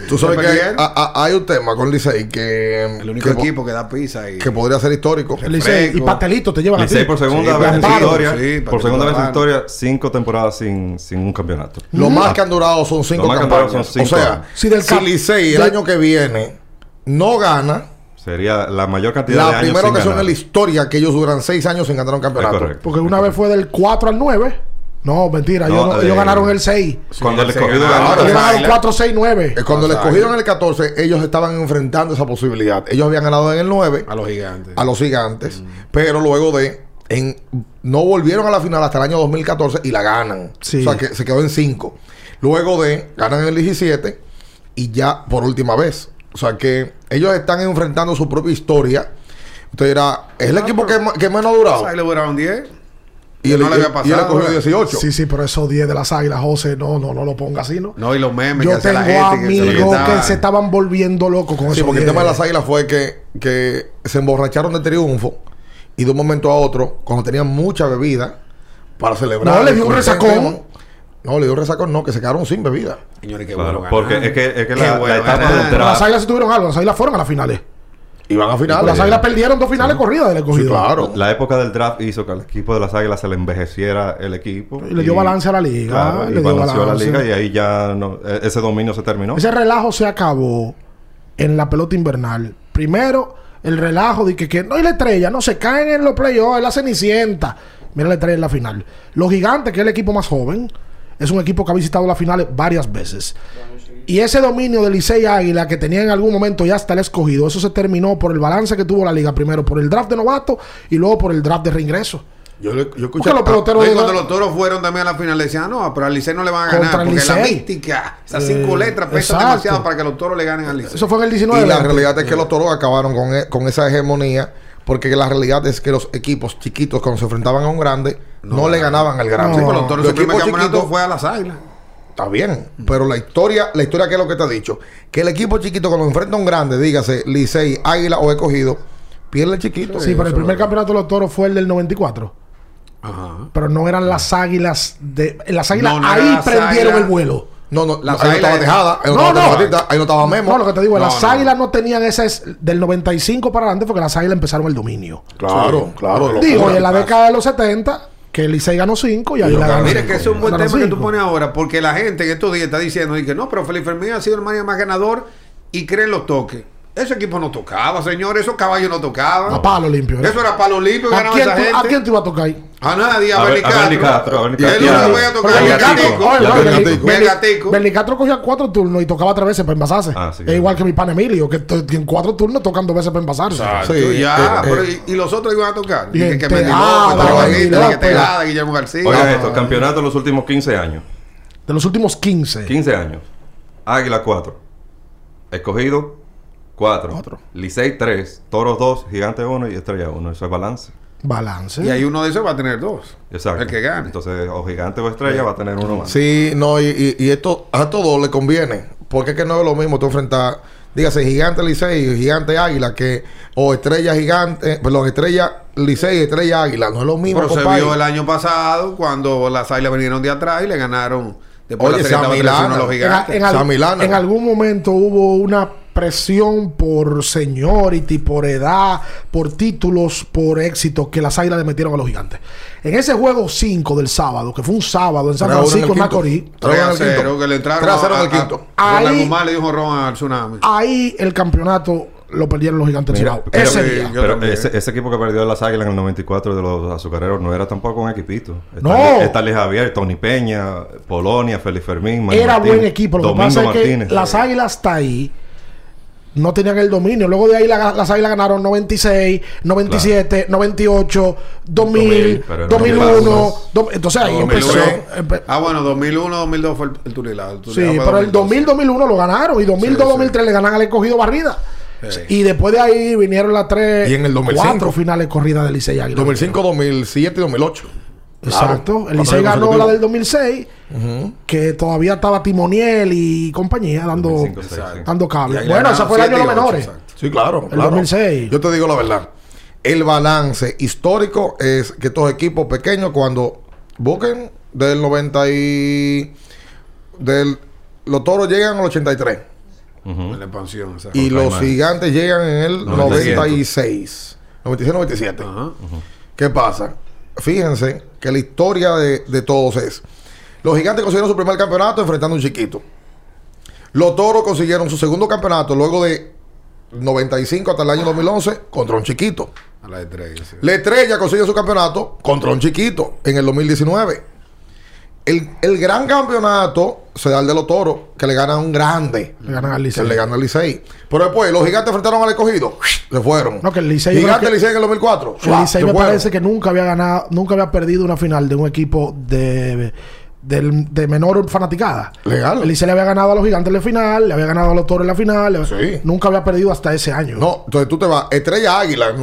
Tú sabes que a- a- hay un tema con Licey que, El único que, equipo que da pizza y que podría ser histórico. El Licey y pastelito te llevan. Licey por segunda Sí, vez en su historia, sí, por segunda vez en su historia, cinco temporadas sin, sin un campeonato. Lo más que han durado son cinco Lo más que han durado son cinco o sea, si Licey el año que viene no gana, Sería la mayor cantidad de la primera ocasión ganar. en la historia que ellos duran seis años sin ganar un campeonato. Correcto. Porque una vez fue del 4 al 9. No, mentira. No, ellos, eh, ganaron el 6. Cuando el escogido ganó, claro. Ellos Las ganaron Águilas. 4, 6, 9. Eh, Cuando le Las escogieron en Águilas. el 14, ellos estaban enfrentando esa posibilidad. Ellos habían ganado en el 9 a los gigantes. a los gigantes, pero luego de en, no volvieron a la final hasta el año 2014 y la ganan. Sí. O sea que se quedó en 5. Luego de ganan en el 17 y ya por última vez. O sea que ellos están enfrentando su propia historia. Usted dirá, es el equipo que, que menos ha durado. Ahí le duraron 10. Y el, no le había y- y él pasado, escogió ¿verdad? 18. Sí, sí, pero esos 10 de las águilas, José, no, no, no lo ponga así, ¿no? No, y los memes Yo que hace tengo la gente. que se amigos lo que, se estaban volviendo locos con Sí, eso. porque el tema de las águilas fue que, que se emborracharon de triunfo y de un momento a otro, cuando tenían mucha bebida para celebrar. No, le dio un resacón. No, le dio un resacón, no, que se quedaron sin bebida. Señores, qué Claro, bueno porque ganar. es que, es que la, etapa ganar. del Pero las águilas sí tuvieron algo. Las águilas fueron a las finales. Y van a finales. las águilas perdieron dos finales corridas del Sí, escogido. claro. La época del draft hizo que al equipo de las Águilas se le envejeciera el equipo. Y le dio balance a la liga, Claro, le y dio balanceó a la balance. liga y ahí ya no- e- ese dominio se terminó. Ese relajo se acabó en la pelota invernal. Primero, el relajo de que, que no hay la estrella, no se caen en los playoffs, es la cenicienta. Mira la estrella en la final. Los gigantes, que es el equipo más joven, es un equipo que ha visitado las finales varias veces. Y ese dominio de Licey Águila que tenía en algún momento ya hasta el escogido, eso se terminó por el balance que tuvo la liga. Primero por el draft de novato y luego por el draft de reingreso. Yo, escuché. Los peloteros de- cuando los toros fueron también a la final, le decían, no, pero al Licey no le van a Contra ganar. Porque la mística, esas cinco Eh, letras pesan exacto. demasiado para que los toros le ganen al Licey. Eso fue en el 19. y la realidad es que los toros acabaron con, e- con esa hegemonía. Porque la realidad es que los equipos chiquitos, cuando se enfrentaban a un grande, no, le ganaban al grande. Sí, pero los toros su primer campeonato fue a las águilas. Está bien, pero la historia, la historia que es lo que te ha dicho, que el equipo chiquito cuando enfrenta a un grande, dígase Licey, Águila o Escogido, pierde el chiquito. Sí, pero el primer campeonato de los toros fue el del 94. Ajá. Pero no eran las águilas de. Las águilas No, no ahí las prendieron águilas. el vuelo. No, no, Las ahí no estaba Águilas- Tejada, ahí no, No, estaba ahí no estaba Memo. No, lo que te digo, No, las no. águilas no tenían ese. es- Del 95 para adelante, porque las águilas empezaron el dominio. Claro, claro. lo- Digo, en la década de los 70, Que Licey ganó 5 y Águila lo ganó Mira cinco. que ese es un buen tema que tú pones ahora, porque la gente en estos días está diciendo y que no, pero Felipe Fermín ha sido el más más ganador y creen los toques. Ese equipo no tocaba, señor, esos caballos no tocaban. A palo limpio. ¿eh? Eso era palo limpio que ¿A quién, esa tú, gente. ¿A quién te iba a tocar ahí? A nadie, a, A Bernie Be- a Bernie Castro, a Bernie Y él no le voy a tocar cogía cuatro turnos y tocaba tres veces para envasarse. Ah, sí, es claro. igual que mi pan Emilio, que en cuatro turnos tocan dos veces para envasarse. Exacto, Sí, ya, eh, pero eh. y, y los otros iban a tocar. Y Dije que López. Dije Tejada, Guillermo García. Oigan esto, campeonato en los últimos 15 años. De los últimos 15. 15 años. Águila 4. Escogido 4. Cuatro. Licey 3. Toros 2. Gigante 1 y Estrella 1. Eso es balance. Balance. Y ahí uno de esos va a tener dos. Exacto. El que gane. Entonces, o Gigante o Estrella va a tener uno más. Sí, no, y, y, esto a todos le conviene. Porque es que no es lo mismo tú enfrentar, dígase, Gigante Licey, Gigante Águila, que, o Estrella Gigante, perdón, Estrella Licey, Estrella Águila. No es lo mismo, Pero se vio el año pasado cuando las águilas vinieron de atrás y le ganaron. Después Oye, la serie estaba Samilana. 3-1 a los En, gigantes. en al- Samilana. en algún momento hubo una presión por seniority, por edad, por títulos, por éxito que las águilas le metieron a los gigantes. En ese juego 5 del sábado, que fue un sábado en San Francisco, en. Macorís, 3 a en el 0, quinto. que le entraron 3 a 0 en el a- a- quinto. Ahí- le dio un jorrón al tsunami. ahí el campeonato lo perdieron los gigantes Mira, pero- Ese día. Pero ese, ese equipo que perdió de las Águilas en el 94 de los azucareros no era tampoco un equipito. No. Stanley Javier, Tony Peña, Polonia, Félix Fermín. Manuel Era Martín, buen equipo. Lo que Domingo pasa es que Martínez. las águilas hasta ahí no tenían el dominio. Luego de ahí la- las águilas ganaron 96, 97, 98, 2000, 2000, pero no 2001. pasos. do- entonces ahí 2001. empezó. empe- Ah, bueno, 2001, 2002 fue el, el Turilado. El sí, pero el 2000, 2001 lo ganaron. Y 2002, Sí, sí. 2003 le ganan al escogido barrida. Sí. Y después de ahí vinieron las tres, Y en el 2005. cuatro finales corridas del Licey Águila. 2005, 2007 y 2008. Exacto. Claro. El Licey ganó la del 2006, que todavía estaba Timoniel y compañía dando, 2005, sí, sí. dando Y cable. ahí Bueno, ese fue el año de los menores. exacto. Sí, claro. El claro. 2006. Yo te digo la verdad. El balance histórico es que estos equipos pequeños, cuando busquen del 90 y. Del, los toros llegan al 83 Ujú. En la expansión, y los gigantes llegan en el 97. 96. 96-97. Ajá. ¿Qué pasa? Fíjense que la historia de, de todos es: los gigantes consiguieron su primer campeonato enfrentando a un chiquito. Los toros consiguieron su segundo campeonato luego de 95 hasta el año 2011 contra un chiquito. A la estrella, sí. La estrella consiguió su campeonato contra un chiquito en el 2019. El, el gran campeonato se da el de los toros, que le ganan a un grande. Le ganan al Que Licey. le gana al Licey. Pero después, los gigantes enfrentaron al escogido. [sniffs] Se fueron. No, que el Licey- Gigante que- Licey en el 2004. El Licey me fueron. parece que nunca había ganado, nunca había perdido una final de un equipo de, del- de menor fanaticada. Legal. El Licey le había ganado a los gigantes en la final, le había ganado a los toros en la final. Sí. Nunca había perdido hasta ese año. No, entonces tú te vas. Estrella Águila en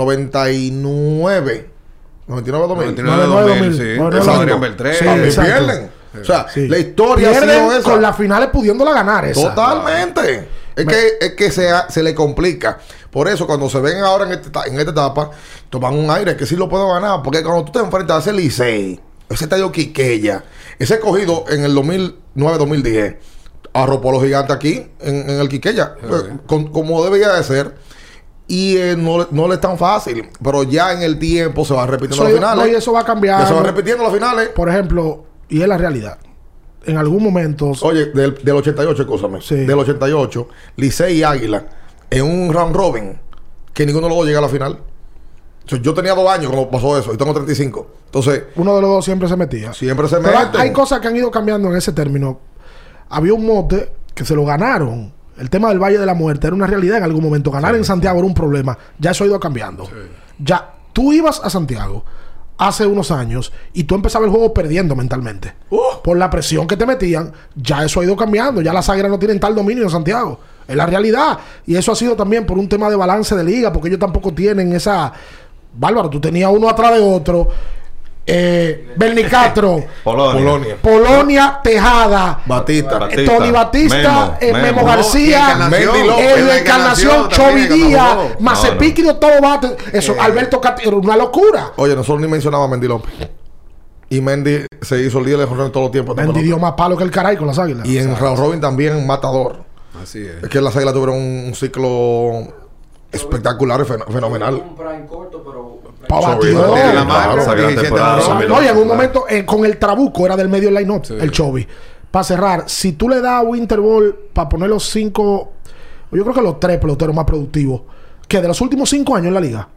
99. 99 2000. 99 99, 2000, sí. 99, Eso 2000. Adrián Beltré. Sí, También exacto. pierden. O sea, Sí. la historia ha Pierden sido esa. con las finales pudiéndola ganar esa. Totalmente. Es que, es que se, ha- se le complica. Por eso, cuando se ven ahora en esta, en esta etapa, toman un aire que sí lo puedo ganar. Porque cuando tú te enfrentas a ese Licey, ese estadio Quiqueya, ese cogido en el 2009-2010, arropó a los gigantes aquí, en, en el Quiqueya, pues, con- como debería de ser. Y eh, no, no le es tan fácil. Pero ya en el tiempo se van repitiendo las finales. no, y eso va cambiando. Ya se van repitiendo las finales. Por ejemplo, y es la realidad. En algún momento. Oye, del, del 88, escúchame. Sí. Del 88, Licey y Águila, en un round robin, que ninguno de los dos llega a la final. Yo tenía dos años cuando pasó eso, y tengo 35. Entonces, Uno de los dos siempre se metía. siempre se Pero meten. hay cosas que han ido cambiando en ese término. Había un mote que se lo ganaron. El tema del Valle de la Muerte era una realidad en algún momento. Ganar en Santiago era un problema. Ya eso ha ido cambiando. Ya, tú ibas a Santiago hace unos años y tú empezabas el juego perdiendo mentalmente. Por la presión que te metían, ya eso ha ido cambiando. Ya las águilas no tienen tal dominio en Santiago. Es la realidad. Y eso ha sido también por un tema de balance de liga, porque ellos tampoco tienen esa. Bárbaro, tú tenías uno atrás de otro. Eh, Bernicastro, [laughs] Polonia. Polonia. Polonia, Tejada, Batista. Bat- eh, Tony Batista, Memo, eh, Memo, Memo. García, Encarnación. El la que Díaz, todo bate. Eso, Alberto Cati, era una locura. Oye, nosotros ni mencionaba a Mendy López. Y Mendy se hizo el líder de jonrón en todos los tiempos. Mendy dio más palo que el caray con las águilas. Y en round robin también matador. Así es. Es que las águilas tuvieron un, ciclo espectacular, fen- fenomenal. Un prime corto, pero. No, Tiene la claro. mano, Esa gran 17 temporada, honrones. 2008. No, y en un momento eh, con el Trabuco era del medio line-up, el Chovy. Para cerrar, si tú le das a Winter Ball para poner los cinco, yo creo que los tres peloteros más productivos, que de los últimos cinco años en la liga,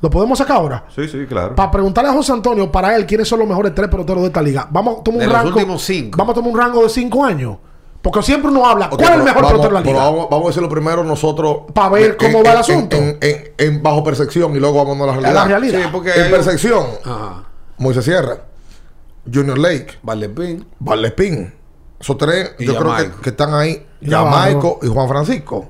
¿lo podemos sacar ahora? Sí, sí, claro. Para preguntarle a José Antonio, para él, quiénes son los mejores tres peloteros de esta liga. Vamos a tomar De un los rango. últimos cinco. Vamos a tomar un rango de cinco años. Porque siempre uno habla, ¿cuál es el mejor vamos, pelotero de la pero liga? Vamos, vamos a decirlo primero nosotros. Pa' ver en- cómo en- va el asunto. En, en- en bajo percepción y luego vamos a la realidad. la realidad. Sí, porque En percepción, Ajá. Moisés Sierra, Junior Lake, Valdepín. Valdespín. Esos tres, Y yo creo que, están ahí. Jamaico y Juan Francisco.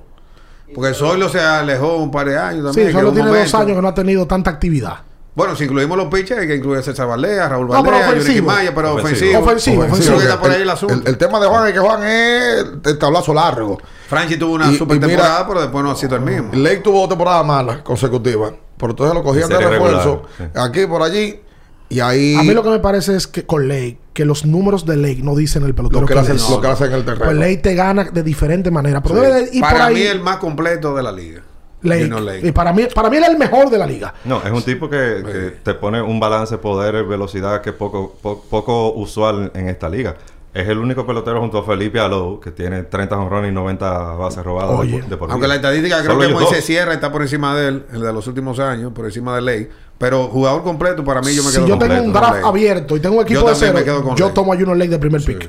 Porque Zoilo se alejó un par de años también. Sí, solo tiene dos años que no ha tenido tanta actividad. Bueno, si incluimos los pitchers, hay que incluir a César Valea, Raúl No, Yuricky ofensivo. Maya, pero Ofensivo. ofensivo. Ofensivo, por ahí el asunto. El, el tema de Juan es que Juan es el tablazo largo. Franchi tuvo una Y- super y mira- temporada, pero después no ha sido el mismo. Lake tuvo dos temporadas malas consecutivas. Pero entonces lo cogían de refuerzo. regular. Aquí, por allí. Y ahí. A mí lo que me parece es que con Lake, que los números de Lake no dicen el pelotero lo que, hace, lo que hace en el terreno. Pues Lake te gana de diferente manera. Pero debe de ir por Para ahí. mí, el más completo de la liga. Lake. Lake. Y para mí, para mí él es el mejor de la liga. No, es un tipo que, que te pone un balance poder, velocidad que es poco, po- poco usual en esta liga. Es el único pelotero junto a Felipe Alou que tiene 30 honrones y 90 bases robadas de Oye. por- de por Aunque la estadística creo que Moisés. Sierra está por encima de él, el de los últimos años, por encima de Ley. Pero jugador completo, para mí yo me si quedo yo completo tengo un draft abierto y tengo un equipo Yo de cero, yo Lake. tomo a Junior Lake de primer pick.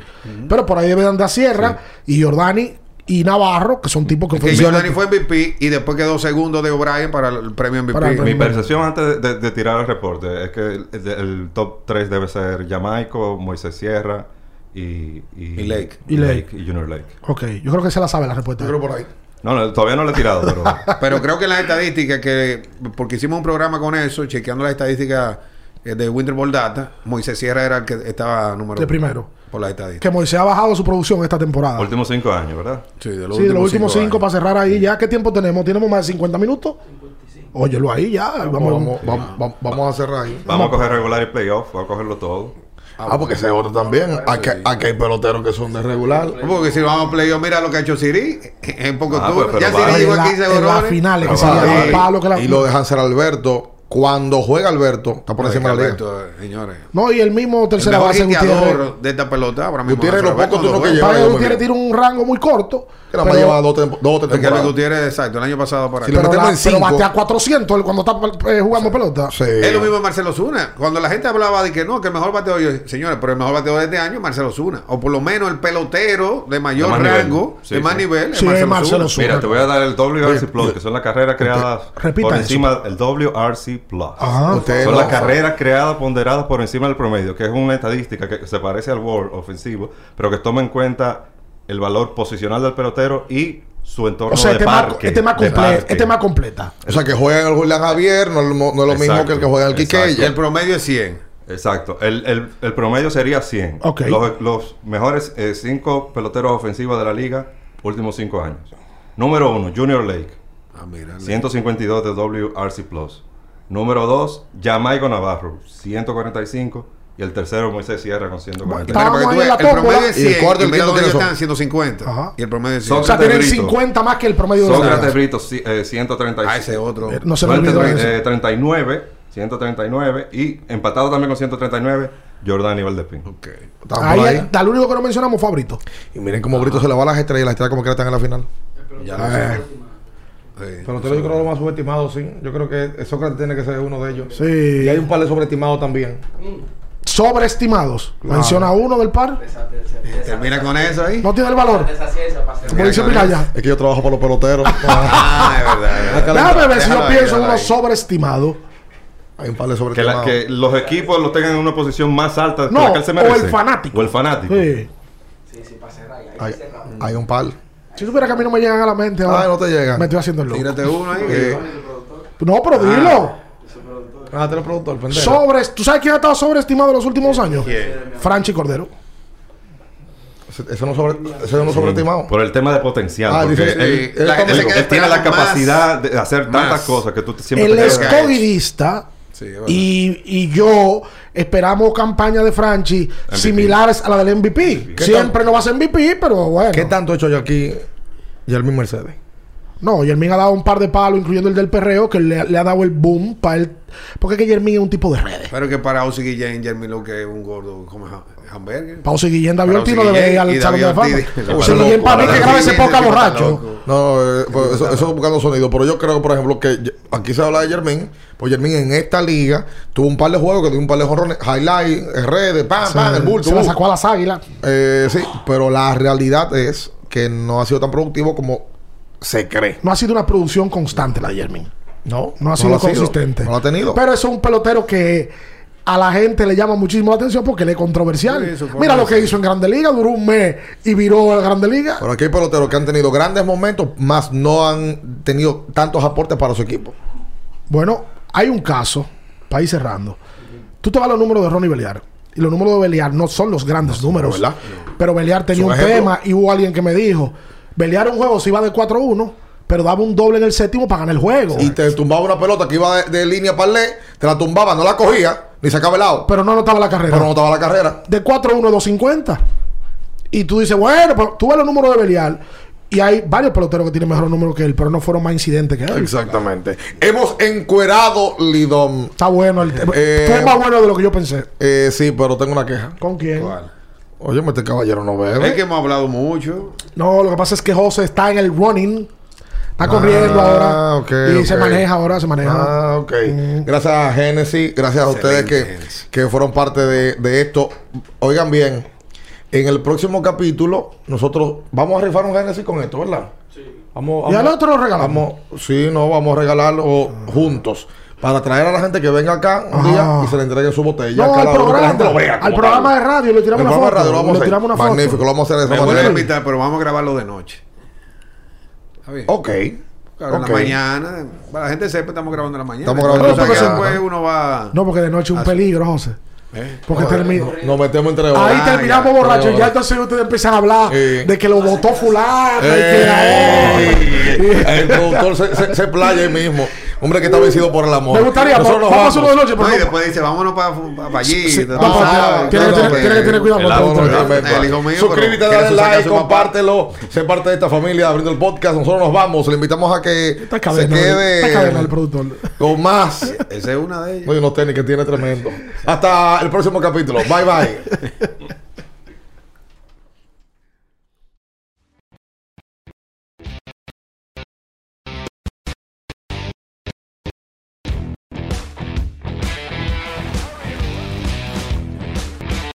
Pero por ahí debe de andar Sierra y Jordani y Navarro, que son tipos que Que ofensivamente- Giordani fue MVP y después quedó segundo de O'Brien para el premio MVP. El Mi percepción antes de, de- de tirar el reporte es que el, el- el top 3 debe ser Jamaico, Moisés Sierra y, y, Y Lake. Y Lake. y Junior Lake. Ok, yo creo que se la sabe la respuesta. Yo creo por ahí. No, no, todavía no lo he tirado, pero [laughs] Pero creo que en las estadísticas, que porque hicimos un programa con eso, chequeando las estadísticas de Winter Ball Data, Moisés Sierra era el que estaba número De uno primero. Por las estadísticas. Que Moisés ha bajado su producción esta temporada. últimos 5 años, ¿verdad? Sí, de Sí, de los últimos cinco, para cerrar ahí ya. ¿Qué tiempo tenemos? ¿Tenemos más de 50 minutos? Óyelo ahí ya. Vamos, Vamos, vamos, vamos, vamos- vamos a cerrar ahí. Vamos a coger regular y playoff, vamos a cogerlo todo. Ah, porque ese otro también. Aquí, aquí hay peloteros que son de regular. Porque si vamos a playoff, mira lo que ha hecho Siri en poco Ah, pues, ya Siri llegó a la, 15 en las honrones. finales que Ah, se Y- palo que la- Y lo de Hansel Alberto. Cuando juega Alberto, está por encima de la liga. Alberto, eh, señores. No, y el mismo El tercera mejor base Gutiérrez. de esta pelota ahora mismo. Gutiérrez, Alberto lo poco Alberto, turno que lleva. Gutiérrez tiene un rango muy corto. Que nada más pero- lleva dos, dos o tres. Gutiérrez, exacto, el año pasado para Si acá. Pero, la- en pero batea 400 él cuando está eh, jugando pelota. Sí. Es lo mismo Marcelo Zuna. Cuando la gente hablaba de que no, que el mejor bateador, yo, señores, pero el mejor bateador de este año es Marcelo Zuna. O por lo menos el pelotero de mayor De rango, Sí, de más sí. nivel, es Sí, Marcelo, es Marcelo Zuna. Mira, te voy a dar el WRC Plus, que son las carreras creadas por encima del WRC Plus. Ajá. Son no- las carreras creadas ponderadas por encima del promedio, que es una estadística que se parece al WAR ofensivo, pero que toma en cuenta el valor posicional del pelotero y su entorno O sea, de este más, parque. este más de parque. este más completa. O sea, que juega el Julián Javier no, es lo- no es lo mismo que el que juega el Y Quiqueya. el promedio es 100. Exacto. El, el- el promedio sería 100. Ok. Los, los mejores 5 peloteros ofensivos de la liga, últimos 5 años. Número 1, Junior Lake. Ah, mira. 152 de WRC Plus. Número 2, Jamaico Navarro, 145. Y el tercero, Moisés Sierra con 145. Bueno, tú el promedio tómbola. es Y el 100. cuarto y Y el dónde ellos quiénes están, 150. Ajá. Y el promedio es 100. O sea, tienen Brito. 50 más que el promedio de la Sócrates. Brito, eh, 135. Ah, ese otro. Eh, No se me Suerte, olvidó tre- eso. eh, 39, 139. Y empatado también con 139, Jordani Valdespín. Ok. Ahí, ahí. al único que no mencionamos fue a Brito. Y miren cómo Brito se le va las estrellas y las estrellas como que están en la final. Ya Eh. Sí. Pero te lo yo creo lo más subestimado, sí. Yo creo que Sócrates tiene que ser uno de ellos. Sí. Y hay un par de subestimados también. Sobreestimados. Menciona uno del par. Termina con eso ahí. No tiene el valor. para. Como dice. Es que yo trabajo por los peloteros. [laughs] Ah, es verdad. es verdad. Déjame ver si yo pienso en uno sobreestimado. hay un par de Que, la- sobreestimados. que los equipos los tengan en una posición más alta de No, la que él se o el fanático. O el fanático. Sí. Sí, sí, para cerrar. Hay un par. Si supiera que a mí no me llegan a la mente ahora. Ay, no te llegan. Me estoy haciendo el loco. Tírate uno ahí. Eh, No, pero dilo. Ah, te lo pregunto, el pendejo. Sobre, ¿Tú sabes quién ha estado sobreestimado en los últimos años? ¿Quién? Franchi Cordero. Ese no sobre, no sobreestimado. Por el tema de potencial. Ah, porque dice- él, tiene la capacidad de hacer tantas Más. cosas que tú te- siempre Él te Sí. Y, y yo esperamos campañas de Franchi similares a la del MVP. ¿Qué Siempre no va a ser MVP, pero bueno. ¿Qué tanto he hecho yo aquí mismo Mercedes? No, Yermín ha dado un par de palos, incluyendo el del perreo, que le, le ha dado el boom para él. Porque es que Yermín es un tipo de redes. Pero que para Ozzy Guillén, Jeremy lo que es un gordo como hamburger. Pausa y Guillén David Ortiz no debe ir al Salón de la Fama. Pausa y Guillén para mí que graba ese poca borracho. No, eh, pues eso, eso buscando sonido. Pero yo creo, por ejemplo, que aquí se habla de Jermín. Pues Jermín en esta liga tuvo un par de juegos que dio un par de jorrones. Highlight, redes, pam, pam, el bulto. Se la uh. sacó a las águilas. Eh, sí, pero la realidad es que no ha sido tan productivo como se cree. No ha sido una producción constante la de Yermín. No, No ha sido consistente. No lo ha tenido. Pero es un pelotero que a la gente le llama muchísimo la atención porque él es controversial. Sí, Mira lo que hizo en Grande Liga, duró un mes y viró a la Grande Liga. Pero aquí hay peloteros que han tenido grandes momentos, más no han tenido tantos aportes para su equipo. Bueno, hay un caso, para ir cerrando. Tú te vas a los números de Ronnie Beliar. Y los números de Beliar no son los grandes números. ¿verdad? Pero Beliar tenía un tema y hubo alguien que me dijo: Beliar un juego se iba de 4-1, pero daba un doble en el séptimo para ganar el juego. Y te tumbaba una pelota que iba de, de línea para ley, te la tumbaba, no la cogía, ni sacaba el lado. Pero no anotaba la carrera. Pero no estaba la carrera. de 4-1 a 250. Y tú dices, bueno, pero tú ves los números de Belial. Y hay varios peloteros que tienen mejores números que él, pero no fueron más incidentes que él. Exactamente. Hemos encuerado Lidom. Está bueno. El, Eh, fue más bueno de lo que yo pensé. Eh, sí, pero tengo una queja. ¿Con quién? ¿Cuál? Oye, este caballero no Es que bebe. hemos hablado mucho. No, lo que pasa es que José está en el running. Está corriendo Ah, ahora. ok, y se maneja ahora, se maneja. Ah, ok. Gracias a Genesis, gracias a ustedes que, que fueron parte de, de esto. Oigan bien, en el próximo capítulo, nosotros vamos a rifar un Genesis con esto, ¿verdad? Sí. Vamos, Y al otro lo regalamos. Vamos, sí, no, vamos a regalarlo juntos. Para traer a la gente que venga acá un Ajá. día y se le entregue su botella. no, cada al que programa. la gente lo vea. al como programa tal. de radio le tiramos El una foto. radio lo vamos a le tiramos una foto. Magnífico, lo vamos a hacer de esa Me vuelven a manera. invitar, pero vamos a grabarlo de noche. ¿Está bien? Ok. Claro, en ok. la mañana. Para la gente sepa, estamos grabando en la mañana. Estamos grabando en la Entonces, mañana. después uno va. No, porque de noche es un peligro, José. ¿Eh? Porque termina. Nos metemos entre horas. Ahí Ah, terminamos ya. borrachos. Ya entonces ustedes empiezan a hablar Sí. de que lo votó fulano. El productor se, se, se playa ahí mismo. Hombre que está vencido por el amor. Me gustaría, Nosotros nos vamos a hacer uno de noche, No, pero y no- después dice, vámonos para allí. Sí, no, sabes, tiene que tener- sabes. tiene que tener cuidado con. No, no, no, Suscríbete, dale like, compártelo. Sé parte de esta familia abriendo el podcast. Nosotros nos vamos. Le invitamos a que se quede productor. con más. Esa es una de ellas. No, y unos tenis que tiene tremendo. Hasta el próximo capítulo. Bye bye.